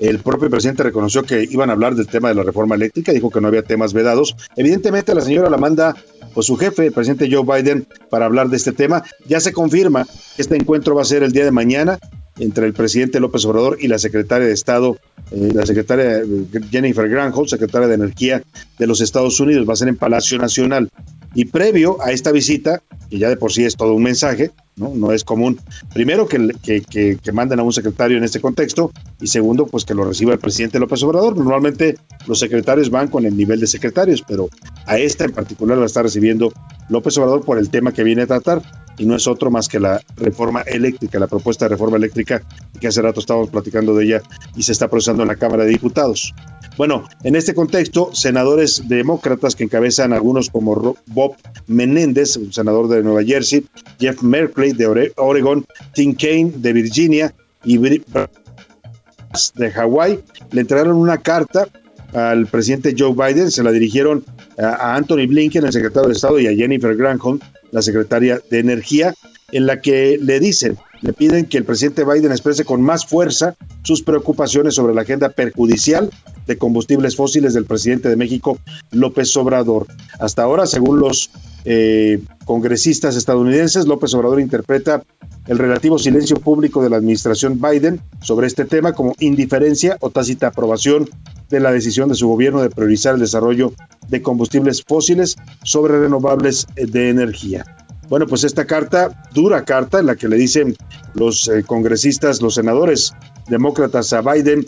El propio presidente reconoció que iban a hablar del tema de la reforma eléctrica, dijo que no había temas vedados. Evidentemente la señora la manda pues, su jefe, el presidente Joe Biden, para hablar de este tema. Ya se confirma que este encuentro va a ser el día de mañana entre el presidente López Obrador y la secretaria de Estado, eh, la secretaria eh, Jennifer Granholm, secretaria de Energía de los Estados Unidos. Va a ser en Palacio Nacional. Y previo a esta visita, que ya de por sí es todo un mensaje, no, es común, primero que, que, manden a un secretario en este contexto y segundo, pues que lo reciba el presidente López Obrador. Normalmente los secretarios van con el nivel de secretarios, pero a esta en particular la está recibiendo López Obrador por el tema que viene a tratar y no es otro más que la reforma eléctrica, la propuesta de reforma eléctrica que hace rato estábamos platicando de ella y se está procesando en la Cámara de Diputados. Bueno, en este contexto, senadores demócratas que encabezan algunos como Bob Menéndez, un senador de Nueva Jersey, Jeff Merkley de Oregon, Tim Kaine de Virginia y de Hawái, le entregaron una carta al presidente Joe Biden, se la dirigieron a Anthony Blinken, el secretario de Estado, y a Jennifer Granholm, la secretaria de Energía, en la que le dicen, le piden que el presidente Biden exprese con más fuerza sus preocupaciones sobre la agenda perjudicial de combustibles fósiles del presidente de México, López Obrador. Hasta ahora, según los eh, congresistas estadounidenses, López Obrador interpreta el relativo silencio público de la administración Biden sobre este tema como indiferencia o tácita aprobación de la decisión de su gobierno de priorizar el desarrollo de combustibles fósiles sobre renovables de energía. Bueno, pues esta carta, dura carta, en la que le dicen los eh, congresistas, los senadores demócratas a Biden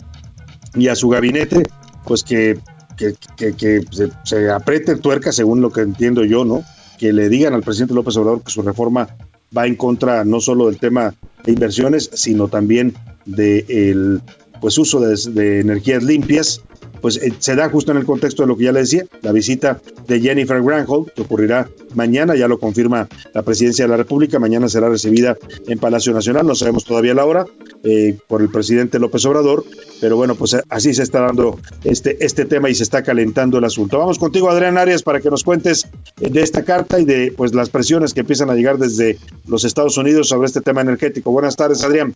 y a su gabinete, pues que, que, se, se, apriete tuerca, según lo que entiendo yo, ¿no? Que le digan al presidente López Obrador que su reforma va en contra no solo del tema de inversiones, sino también del pues uso de energías limpias pues eh, se da justo en el contexto de lo que ya le decía, la visita de Jennifer Granholm, que ocurrirá mañana, ya lo confirma la presidencia de la República, mañana será recibida en Palacio Nacional, no sabemos todavía la hora, eh, por el presidente López Obrador, pero bueno, pues eh, así se está dando este, este tema y se está calentando el asunto. Vamos contigo, Adrián Arias, para que nos cuentes de esta carta y de pues las presiones que empiezan a llegar desde los Estados Unidos sobre este tema energético. Buenas tardes, Adrián.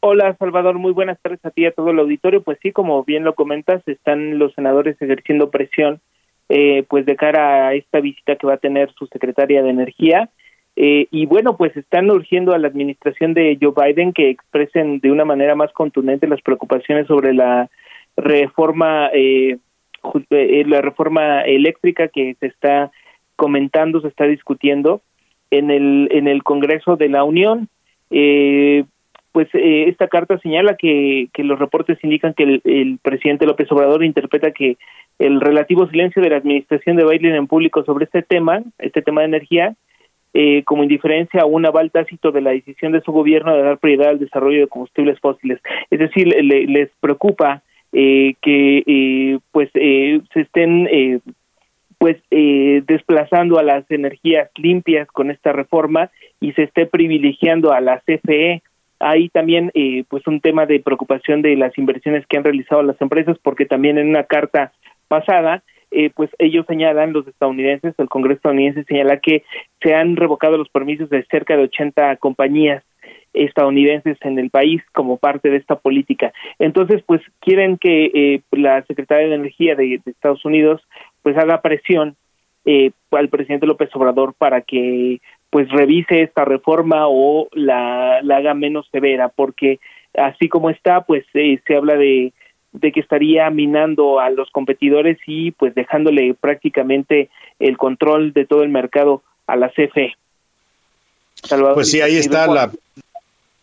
Hola Salvador, muy buenas tardes a ti y a todo el auditorio. Pues sí, como bien lo comentas, están los senadores ejerciendo presión eh, pues de cara a esta visita que va a tener su secretaria de Energía. Eh, y bueno, pues están urgiendo a la administración de Joe Biden que expresen de una manera más contundente las preocupaciones sobre la reforma, eh, la reforma eléctrica que se está comentando, se está discutiendo en el en el Congreso de la Unión. Eh, pues eh, esta carta señala que, los reportes indican que el, presidente López Obrador interpreta que el relativo silencio de la administración de Biden en público sobre este tema, este tema de energía, eh, como indiferencia a un aval tácito de la decisión de su gobierno de dar prioridad al desarrollo de combustibles fósiles. Es decir, les preocupa eh, que pues se estén pues desplazando a las energías limpias con esta reforma y se esté privilegiando a la CFE hay también eh, pues un tema de preocupación de las inversiones que han realizado las empresas porque también en una carta pasada eh, pues ellos señalan los estadounidenses el Congreso estadounidense señala que se han revocado los permisos de cerca de 80 compañías estadounidenses en el país como parte de esta política. Entonces, pues quieren que eh, la Secretaría de Energía de, Estados Unidos pues haga presión eh, al presidente López Obrador para que pues revise esta reforma o la, haga menos severa, porque así como está, pues eh, se habla de, de que estaría minando a los competidores y pues dejándole prácticamente el control de todo el mercado a la CFE. Salvador, pues sí, ahí está la...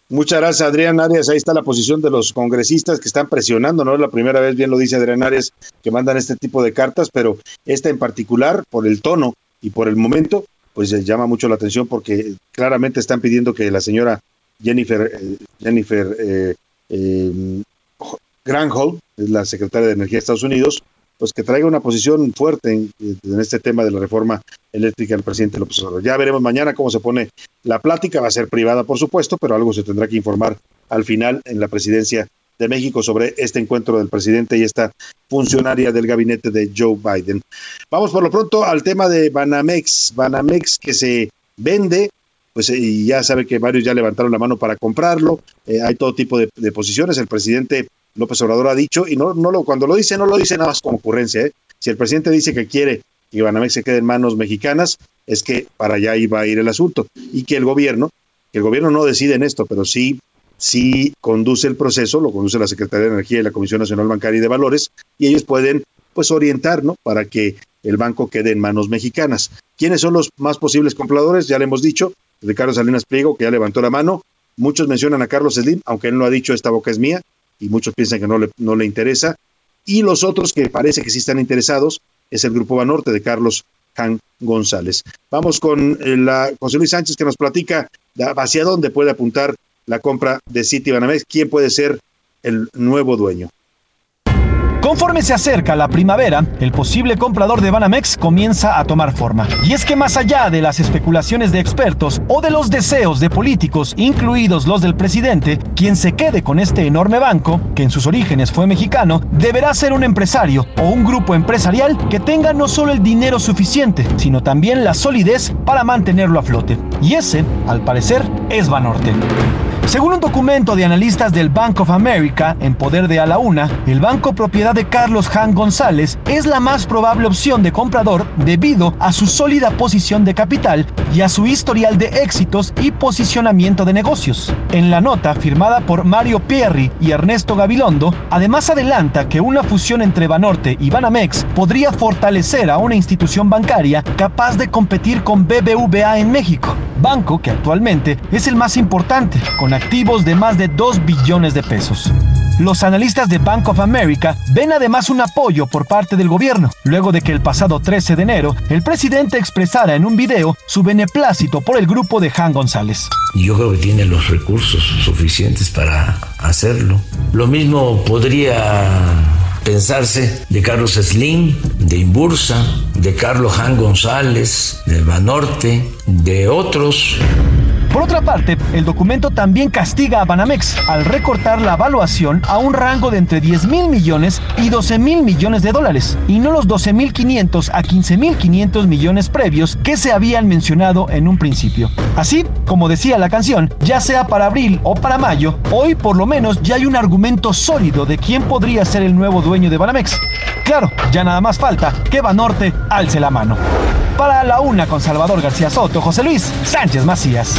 Muchas gracias, Adrián Arias. Ahí está la posición de los congresistas que están presionando, no es la primera vez, bien lo dice Adrián Arias, que mandan este tipo de cartas, pero esta en particular, por el tono y por el momento, pues llama mucho la atención porque claramente están pidiendo que la señora Jennifer, eh, Jennifer eh, eh, la secretaria de Energía de Estados Unidos, pues que traiga una posición fuerte en, este tema de la reforma eléctrica del presidente López Obrador. Ya veremos mañana cómo se pone la plática, va a ser privada por supuesto, pero algo se tendrá que informar al final en la presidencia de México sobre este encuentro del presidente y esta funcionaria del gabinete de Joe Biden. Vamos por lo pronto al tema de Banamex, Banamex que se vende pues y ya sabe que varios ya levantaron la mano para comprarlo, eh, hay todo tipo de, posiciones, el presidente López Obrador ha dicho, y no, no lo, cuando lo dice, no lo dice nada más como ocurrencia, ¿eh? si el presidente dice que quiere que Banamex se quede en manos mexicanas, es que para allá iba a ir el asunto, y que el gobierno, que el gobierno no decide en esto, pero sí, sí conduce el proceso, lo conduce la Secretaría de Energía y la Comisión Nacional Bancaria y de Valores, y ellos pueden pues orientar, ¿no? Para que el banco quede en manos mexicanas. ¿Quiénes son los más posibles compradores? Ya le hemos dicho, Ricardo Salinas Pliego, que ya levantó la mano. Muchos mencionan a Carlos Slim, aunque él no ha dicho esta boca es mía, y muchos piensan que no le, no le interesa. Y los otros que parece que sí están interesados es el Grupo Banorte de Carlos Jan González. Vamos con eh, la José Luis Sánchez que nos platica hacia dónde puede apuntar la compra de City Banamex, quién puede ser el nuevo dueño. Conforme se acerca la primavera, el posible comprador de Banamex comienza a tomar forma. Y es que más allá de las especulaciones de expertos o de los deseos de políticos, incluidos los del presidente, quien se quede con este enorme banco, que en sus orígenes fue mexicano, deberá ser un empresario o un grupo empresarial que tenga no solo el dinero suficiente, sino también la solidez para mantenerlo a flote. Y ese, al parecer, es Banorte. Según un documento de analistas del Bank of America en poder de a la una, el banco propiedad de Carlos Han González es la más probable opción de comprador debido a su sólida posición de capital y a su historial de éxitos y posicionamiento de negocios. En la nota firmada por Mario Pierri y Ernesto Gabilondo, además adelanta que una fusión entre Banorte y Banamex podría fortalecer a una institución bancaria capaz de competir con BBVA en México, banco que actualmente es el más importante, con activos de más de 2 billones de pesos. Los analistas de Bank of America ven además un apoyo por parte del gobierno, luego de que el pasado 13 de enero el presidente expresara en un video su beneplácito por el grupo de Han González. Yo creo que tiene los recursos suficientes para hacerlo. Lo mismo podría pensarse de Carlos Slim, de Imbursa, de Carlos Han González, de Banorte, de otros. Por otra parte, el documento también castiga a Banamex al recortar la evaluación a un rango de entre 10 mil millones y 12 mil millones de dólares, y no los 12 mil 500 a 15 mil 500 millones previos que se habían mencionado en un principio. Así, como decía la canción, ya sea para abril o para mayo, hoy por lo menos ya hay un argumento sólido de quién podría ser el nuevo dueño de Banamex. Claro, ya nada más falta que Banorte alce la mano. Para la una con Salvador García Soto, José Luis Sánchez Macías.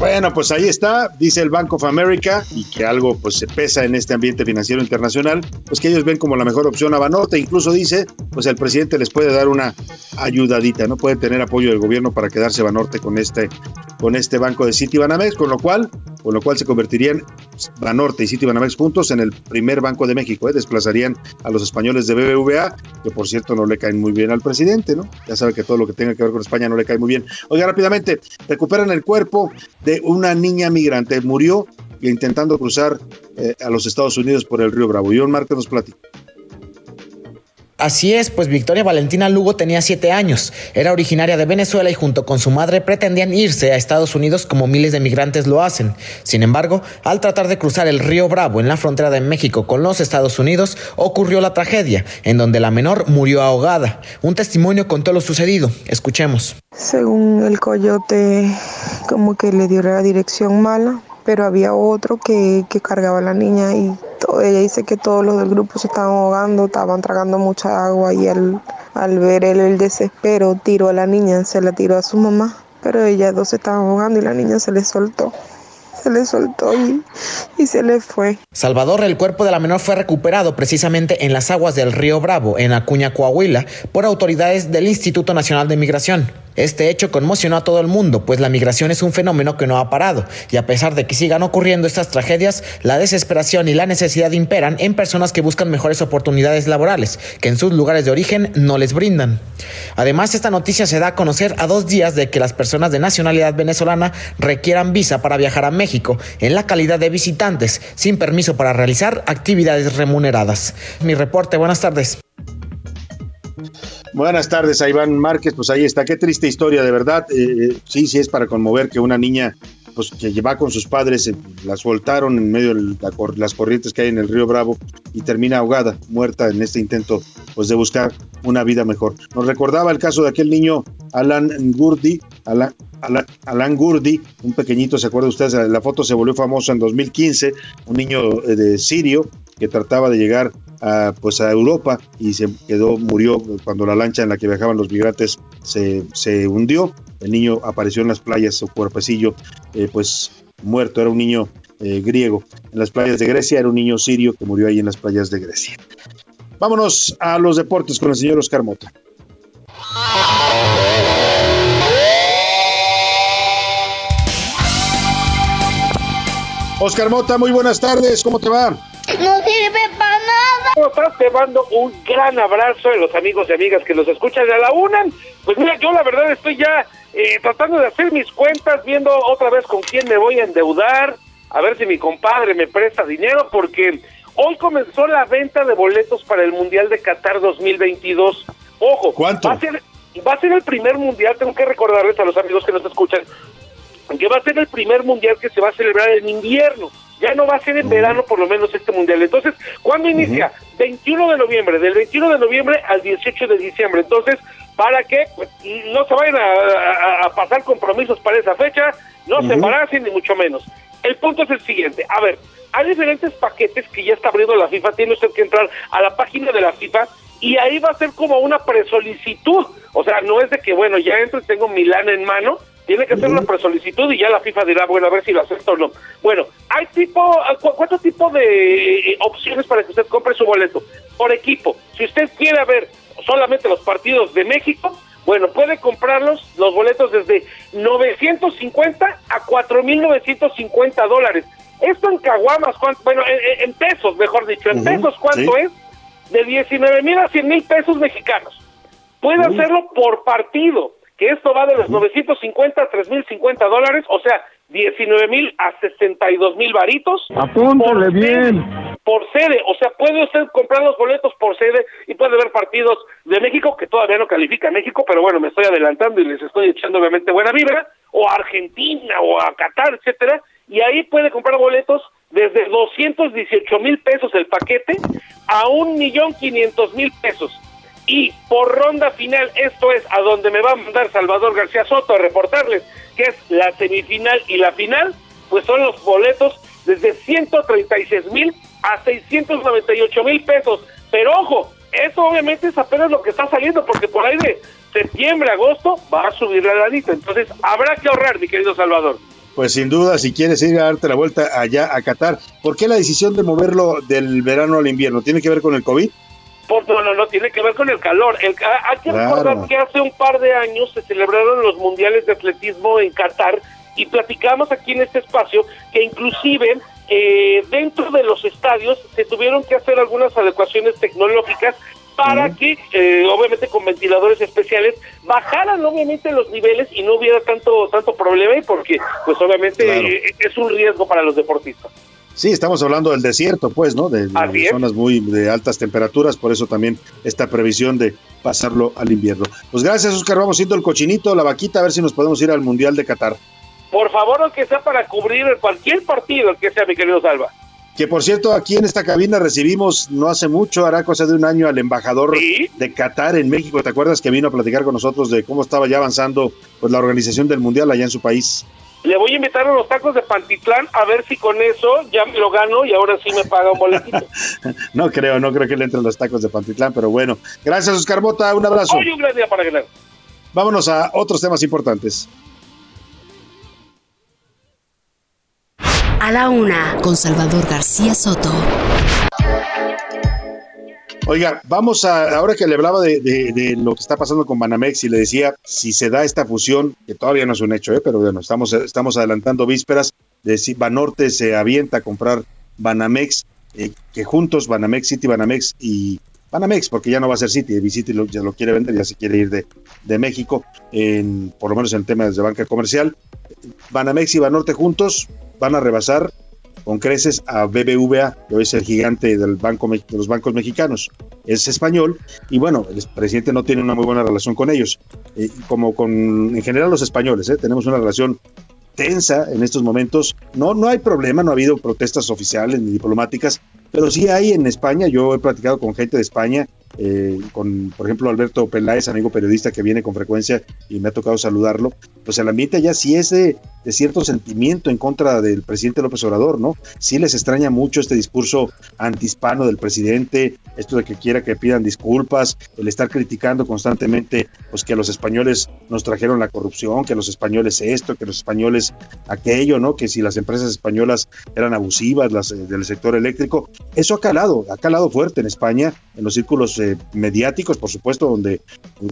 Bueno, pues ahí está, dice el Bank of America, y que algo pues se pesa en este ambiente financiero internacional, pues que ellos ven como la mejor opción a Banorte, incluso dice, pues el presidente les puede dar una ayudadita, no puede tener apoyo del gobierno para quedarse Banorte con este con este banco de City Banamex, con lo cual, con lo cual se convertirían Banorte y City Banamex juntos en el primer banco de México, ¿eh? desplazarían a los españoles de BBVA, que por cierto no le caen muy bien al presidente, ¿no? Ya sabe que todo lo que tenga que ver con España no le cae muy bien. Oiga, rápidamente, recuperan el cuerpo de una niña migrante, murió intentando cruzar eh, a los Estados Unidos por el río Bravo. John Márquez nos platica. Así es, pues Victoria Valentina Lugo tenía siete años, era originaria de Venezuela y junto con su madre pretendían irse a Estados Unidos como miles de migrantes lo hacen. Sin embargo, al tratar de cruzar el río Bravo en la frontera de México con los Estados Unidos, ocurrió la tragedia, en donde la menor murió ahogada. Un testimonio contó lo sucedido. Escuchemos. Según el coyote, como que le dio la dirección mala, pero había otro que, que cargaba a la niña y ella dice que todos los del grupo se estaban ahogando, estaban tragando mucha agua y al, al ver el desespero tiró a la niña, se la tiró a su mamá, pero ellas dos se estaban ahogando y la niña se le soltó. Se le soltó y, se le fue. Salvador, el cuerpo de la menor fue recuperado precisamente en las aguas del río Bravo, en Acuña, Coahuila, por autoridades del Instituto Nacional de Migración. Este hecho conmocionó a todo el mundo, pues la migración es un fenómeno que no ha parado, y a pesar de que sigan ocurriendo estas tragedias, la desesperación y la necesidad imperan en personas que buscan mejores oportunidades laborales, que en sus lugares de origen no les brindan. Además, esta noticia se da a conocer a dos días de que las personas de nacionalidad venezolana requieran visa para viajar a México en la calidad de visitantes, sin permiso para realizar actividades remuneradas. Mi reporte, buenas tardes. Buenas tardes a Iván Márquez, pues ahí está, qué triste historia, de verdad, eh, eh, sí, sí es para conmover que una niña pues que lleva con sus padres, eh, la soltaron en medio de las corrientes que hay en el río Bravo y termina ahogada, muerta en este intento pues de buscar una vida mejor. Nos recordaba el caso de aquel niño Alan Gurdi, Alan, Alan, Alan Gurdi, un pequeñito, ¿se acuerda ustedes? La foto se volvió famosa en 2015, un niño eh, de Sirio que trataba de llegar a, pues a Europa y se quedó, murió cuando la lancha en la que viajaban los migrantes se, se hundió. El niño apareció en las playas, su cuerpecillo, eh, pues muerto, era un niño eh, griego. En las playas de Grecia era un niño sirio que murió ahí en las playas de Grecia. Vámonos a los deportes con el señor Oscar Mota. Oscar Mota, muy buenas tardes, ¿cómo te va? ¿Cómo estás? Te mando un gran abrazo de los amigos y amigas que nos escuchan a la una. Pues mira, yo la verdad estoy ya eh, tratando de hacer mis cuentas, viendo otra vez con quién me voy a endeudar, a ver si mi compadre me presta dinero, porque hoy comenzó la venta de boletos para el Mundial de Qatar 2022. Ojo, ¿Cuánto? Va a ser, va a ser el primer Mundial, tengo que recordarles a los amigos que nos escuchan, que va a ser el primer mundial que se va a celebrar en invierno. Ya no va a ser en verano, por lo menos, este mundial. Entonces, ¿cuándo inicia? 21 de noviembre, del 21 de noviembre al 18 de diciembre. Entonces, para que pues, no se vayan a, a- a pasar compromisos para esa fecha, no se embaracen, ni mucho menos. El punto es el siguiente. A ver, hay diferentes paquetes que ya está abriendo la FIFA. Tiene usted que entrar a la página de la FIFA y ahí va a ser como una presolicitud. O sea, no es de que, bueno, ya entro y tengo mi lana en mano. Tiene que hacer una presolicitud y ya la FIFA dirá, bueno, a ver si lo acepta o no. Bueno, hay tipo, cu- ¿cuántos tipos de eh, opciones para que usted compre su boleto? Por equipo. Si usted quiere ver solamente los partidos de México, bueno, puede comprarlos, los boletos desde 950 a 4.950 dólares. Esto en caguamas, ¿cuánto? bueno, en, en pesos, mejor dicho, en pesos, ¿cuánto sí. es? De 19 mil a 100 mil pesos mexicanos. Puede hacerlo por partido, que esto va de los 950 a 3.050 dólares, o sea, 19 mil a 62 mil varitos. Apúntale por bien. Sede, por sede, o sea, puede usted comprar los boletos por sede y puede ver partidos de México, que todavía no califica a México, pero bueno, me estoy adelantando y les estoy echando obviamente buena vibra, o a Argentina, o a Qatar, etcétera, y ahí puede comprar boletos desde 218 mil pesos el paquete a un millón quinientos mil pesos. Y por ronda final, esto es a donde me va a mandar Salvador García Soto a reportarles que es la semifinal y la final, pues son los boletos desde 136 mil a 698 mil pesos. Pero ojo, eso obviamente es apenas lo que está saliendo, porque por ahí de septiembre, agosto va a subir la lanita. Entonces habrá que ahorrar, mi querido Salvador. Pues sin duda, si quieres ir a darte la vuelta allá a Qatar, ¿por qué la decisión de moverlo del verano al invierno? ¿Tiene que ver con el COVID? Pues no, no, no, tiene que ver con el calor. El, ha- hay que Claro. recordar que hace un par de años se celebraron los mundiales de atletismo en Qatar y platicamos aquí en este espacio que inclusive eh, dentro de los estadios se tuvieron que hacer algunas adecuaciones tecnológicas para que, eh, obviamente con ventiladores especiales, bajaran obviamente los niveles y no hubiera tanto tanto problema y porque pues obviamente Claro. eh, es un riesgo para los deportistas. Sí, estamos hablando del desierto, pues, ¿no? De, zonas muy de altas temperaturas, por eso también esta previsión de pasarlo al invierno. Pues gracias, Oscar. Vamos siendo el cochinito, la vaquita, a ver si nos podemos ir al Mundial de Qatar. Por favor, aunque sea para cubrir cualquier partido, el que sea, mi querido Salva. Que por cierto, aquí en esta cabina recibimos no hace mucho, hará cosa de un año, al embajador de Qatar en México. ¿Te acuerdas que vino a platicar con nosotros de cómo estaba ya avanzando pues la organización del Mundial allá en su país? Le voy a invitar a los tacos de Pantitlán a ver si con eso ya me lo gano y ahora sí me paga un boletito. No creo, no creo que le entren los tacos de Pantitlán, pero bueno. Gracias, Oscar Mota, un abrazo. Hoy un gran día para ganar. Vámonos a otros temas importantes. A la una, con Salvador García Soto. Oiga, vamos a, ahora que le hablaba de, lo que está pasando con Banamex y le decía, si se da esta fusión, que todavía no es un hecho, ¿eh? pero bueno, estamos, estamos adelantando vísperas, de si Banorte se avienta a comprar Banamex, eh, que juntos Banamex City, Banamex y Banamex, porque ya no va a ser City, City ya lo quiere vender, ya se quiere ir de, de México, en, por lo menos en temas de banca comercial. Banamex y Banorte juntos van a rebasar con creces a BBVA, que es el gigante del banco, de los bancos mexicanos. Es español y bueno, el presidente no tiene una muy buena relación con ellos, eh, como con en general los españoles, ¿eh? tenemos una relación tensa en estos momentos. No, no hay problema, no ha habido protestas oficiales ni diplomáticas, pero sí hay en España. Yo he platicado con gente de España, eh, con, por ejemplo, Alberto Peláez, amigo periodista que viene con frecuencia y me ha tocado saludarlo. Pues el ambiente ya sí es de, de cierto sentimiento en contra del presidente López Obrador, ¿no? Sí les extraña mucho este discurso antihispano del presidente, esto de que quiera que pidan disculpas, el estar criticando constantemente, pues que los españoles nos trajeron la corrupción, que los españoles esto, que los españoles aquello, ¿no? Que si las empresas españolas eran abusivas, las eh, del sector eléctrico, eso ha calado, ha calado fuerte en España, en los círculos eh, mediáticos, por supuesto, donde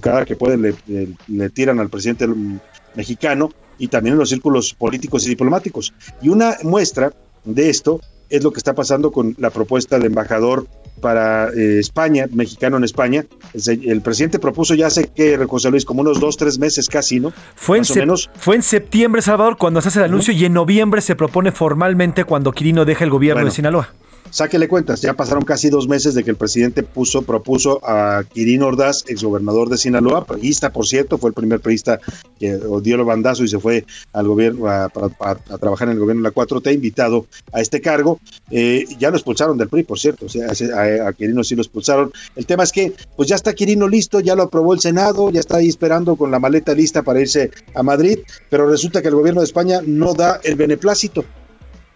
cada que pueden le, le- le tiran al presidente mm, mexicano y también en los círculos políticos y diplomáticos. Y una muestra de esto es lo que está pasando con la propuesta del embajador para eh, España, mexicano en España. El, presidente propuso ya hace que, José Luis, como unos dos, tres meses casi, ¿no? Fue en, o menos. fue en septiembre, Salvador, cuando se hace el anuncio y en noviembre se propone formalmente cuando Quirino deja el gobierno Bueno. de Sinaloa. Sáquele cuentas, ya pasaron casi dos meses de que el presidente puso, propuso a Quirino Ordaz, exgobernador de Sinaloa, priista, por cierto, fue el primer priista que dio el bandazo y se fue al gobierno a trabajar en el gobierno de la 4T, invitado a este cargo. Eh, ya lo expulsaron del PRI, por cierto, o sea, a, a Quirino sí lo expulsaron. El tema es que, pues ya está Quirino listo, ya lo aprobó el Senado, ya está ahí esperando con la maleta lista para irse a Madrid, pero resulta que el gobierno de España no da el beneplácito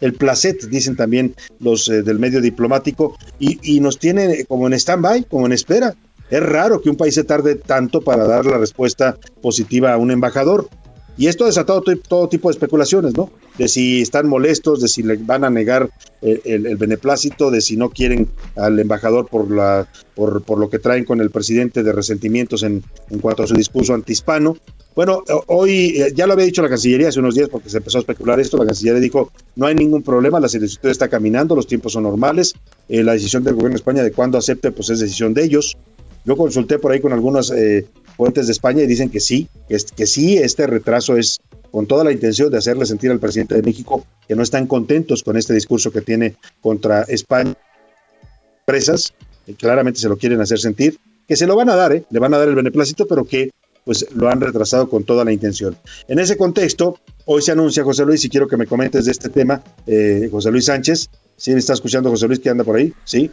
el placet, dicen también los eh, del medio diplomático, y, y nos tiene como en stand-by, como en espera. Es raro que un país se tarde tanto para dar la respuesta positiva a un embajador. Y esto ha desatado to- todo tipo de especulaciones, ¿no? De si están molestos, de si le van a negar eh, el, beneplácito, de si no quieren al embajador por, la, por, lo que traen con el presidente de resentimientos en, en cuanto a su discurso antihispano. Bueno, eh, hoy eh, ya lo había dicho la Cancillería hace unos días porque se empezó a especular esto. La Cancillería dijo: no hay ningún problema, la solicitud está caminando, los tiempos son normales. la decisión del gobierno de España de cuándo acepte, pues es decisión de ellos. Yo consulté por ahí con algunas eh, fuentes de España y dicen que sí, que, sí, este retraso es con toda la intención de hacerle sentir al presidente de México que no están contentos con este discurso que tiene contra España. Empresas, que claramente se lo quieren hacer sentir, que se lo van a dar, ¿eh? le van a dar el beneplácito, pero que pues lo han retrasado con toda la intención. En ese contexto, hoy se anuncia, José Luis, y quiero que me comentes de este tema, eh, José Luis Sánchez, ¿sí me está escuchando José Luis que anda por ahí? Sí,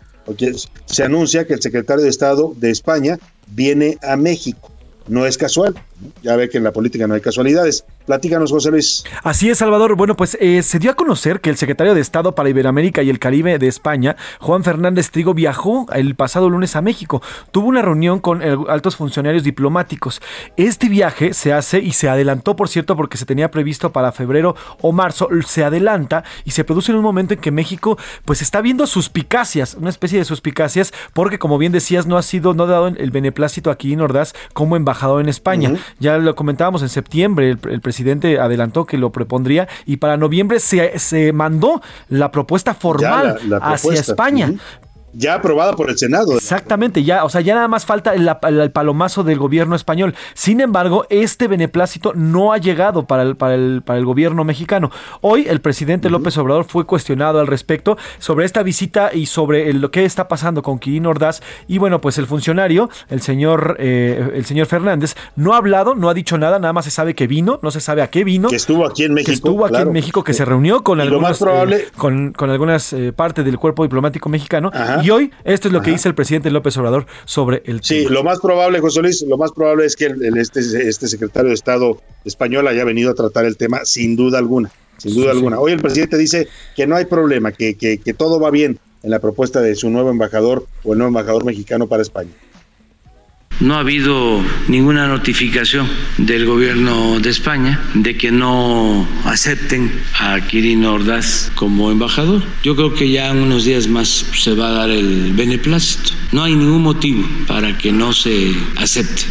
se anuncia que el secretario de Estado de España viene a México. No es casual. Ya ve que en la política no hay casualidades. Platícanos, José Luis. Así es, Salvador. Bueno, pues eh, se dio a conocer que el secretario de Estado para Iberoamérica y el Caribe de España, Juan Fernández Trigo, viajó el pasado lunes a México. Tuvo una reunión con eh, altos funcionarios diplomáticos. Este viaje se hace y se adelantó, por cierto, porque se tenía previsto para febrero o marzo. Se adelanta y se produce en un momento en que México, pues, está viendo suspicacias, una especie de suspicacias, porque como bien decías, no ha sido, no ha dado el beneplácito a Quirino Ordaz como embajador en España. Ya lo comentábamos en septiembre, el, el presidente adelantó que lo propondría y para noviembre se, se mandó la propuesta formal la- hacia. España. Ya aprobada por el Senado. Exactamente, ya, o sea, ya nada más falta el, palomazo del gobierno español. Sin embargo, este beneplácito no ha llegado para el, para el, para el gobierno mexicano. Hoy el presidente López Obrador fue cuestionado al respecto sobre esta visita y sobre el- lo que está pasando con Quirino Ordaz. Y bueno, pues el funcionario, el señor, eh, el señor Fernández, no ha hablado, no ha dicho nada, nada más se sabe que vino, no se sabe a qué vino. Que estuvo aquí en México. Que estuvo aquí claro. en México, que se reunió con Y lo algunas, más probable- eh, con, con algunas eh, partes del cuerpo diplomático mexicano. Ajá. Y hoy, esto es lo que dice el presidente López Obrador sobre el Sí, lo más probable, José Luis, lo más probable es que el- el- este, este secretario de Estado español haya venido a tratar el tema sin duda alguna, sin duda Sí, alguna. sí. Hoy el presidente dice que no hay problema, que, que, que todo va bien en la propuesta de su nuevo embajador o el nuevo embajador mexicano para España. No ha habido ninguna notificación del gobierno de España de que no acepten a Quirino Ordaz como embajador. Yo creo que ya en unos días más se va a dar el beneplácito. No hay ningún motivo para que no se acepte.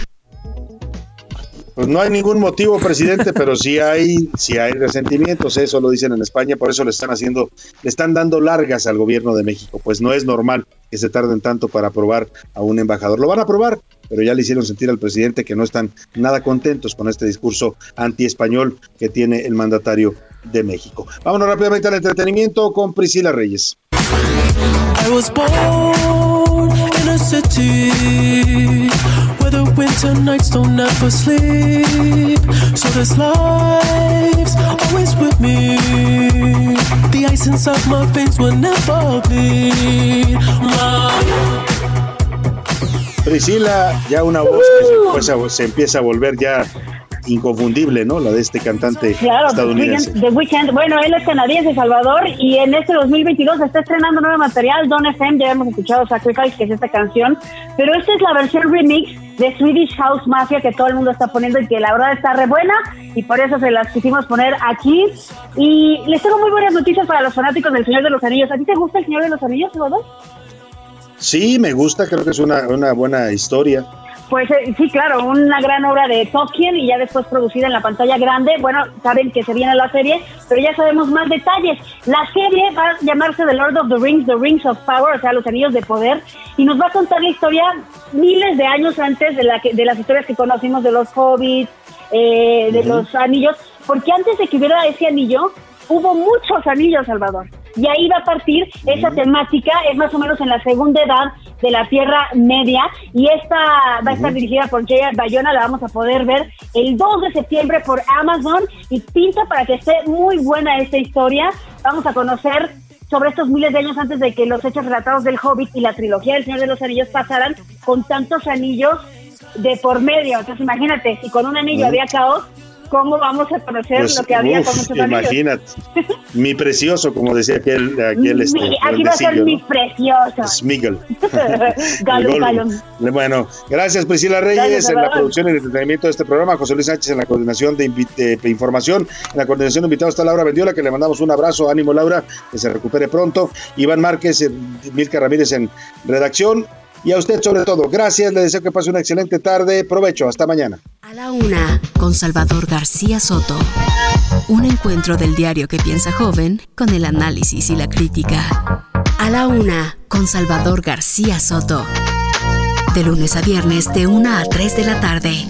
Pues no hay ningún motivo, presidente, pero sí hay, sí hay resentimientos, eso lo dicen en España, por eso le están haciendo, le están dando largas al gobierno de México, pues no es normal que se tarden tanto para aprobar a un embajador. Lo van a aprobar, pero ya le hicieron sentir al presidente que no están nada contentos con este discurso anti-español que tiene el mandatario de México. Vámonos rápidamente al entretenimiento con Priscila Reyes. I was born in a city where the winter nights don't ever sleep. So this life's always with me. The ice inside my veins will never bleed. My Priscila, ya una voz que se, empieza, se empieza a volver ya inconfundible, ¿no? La de este cantante Claro, estadounidense. The Weeknd, bueno, él es canadiense, Salvador, y en este 2022 está estrenando nuevo material, Don FM, ya hemos escuchado Sacrifice, que es esta canción, pero esta es la versión remix de Swedish House Mafia que todo el mundo está poniendo y que la verdad está re buena, y por eso se las quisimos poner aquí. Y les tengo muy buenas noticias para los fanáticos del Señor de los Anillos. ¿A ti te gusta el Señor de los Anillos, Salvador? Sí, me gusta, creo que es una, una buena historia. Pues eh, sí, claro, una gran obra de Tolkien y ya después producida en la pantalla grande. Bueno, saben que se viene la serie, pero ya sabemos más detalles. La serie va a llamarse The Lord of the Rings, The Rings of Power, o sea, los anillos de poder, y nos va a contar la historia miles de años antes de, la que- de las historias que conocimos de los hobbits, eh, de los anillos, porque antes de que hubiera ese anillo, hubo muchos anillos, Salvador. Y ahí va a partir esa temática, es más o menos en la segunda edad de la Tierra Media, y esta va a estar dirigida por J.R. Bayona, la vamos a poder ver el 2 de septiembre por Amazon, y pinta para que esté muy buena esta historia. Vamos a conocer sobre estos miles de años antes de que los hechos relatados del Hobbit y la trilogía del Señor de los Anillos pasaran con tantos anillos de por medio. Entonces imagínate, si con un anillo había caos, ¿cómo vamos a conocer Pues, lo que había con uf, anillos? imagínate, mi precioso, como decía aquel, aquel este, Mi- aquí va a ser mi precioso. Smiggle. Galum, El galum. Gollum. Bueno, gracias Priscila Reyes Gracias, en la producción y el entretenimiento de este programa, José Luis Sánchez en la coordinación de, de información, en la coordinación de invitados está Laura Mendiola, que le mandamos un abrazo, ánimo Laura, que se recupere pronto, Iván Márquez, eh, Milka Ramírez en redacción, y a usted sobre todo, gracias, le deseo que pase una excelente tarde, provecho, hasta mañana. A la una, con Salvador García Soto. Un encuentro del diario que piensa joven con el análisis y la crítica. A la una, con Salvador García Soto. De lunes a viernes, de 1 a 3 de la tarde.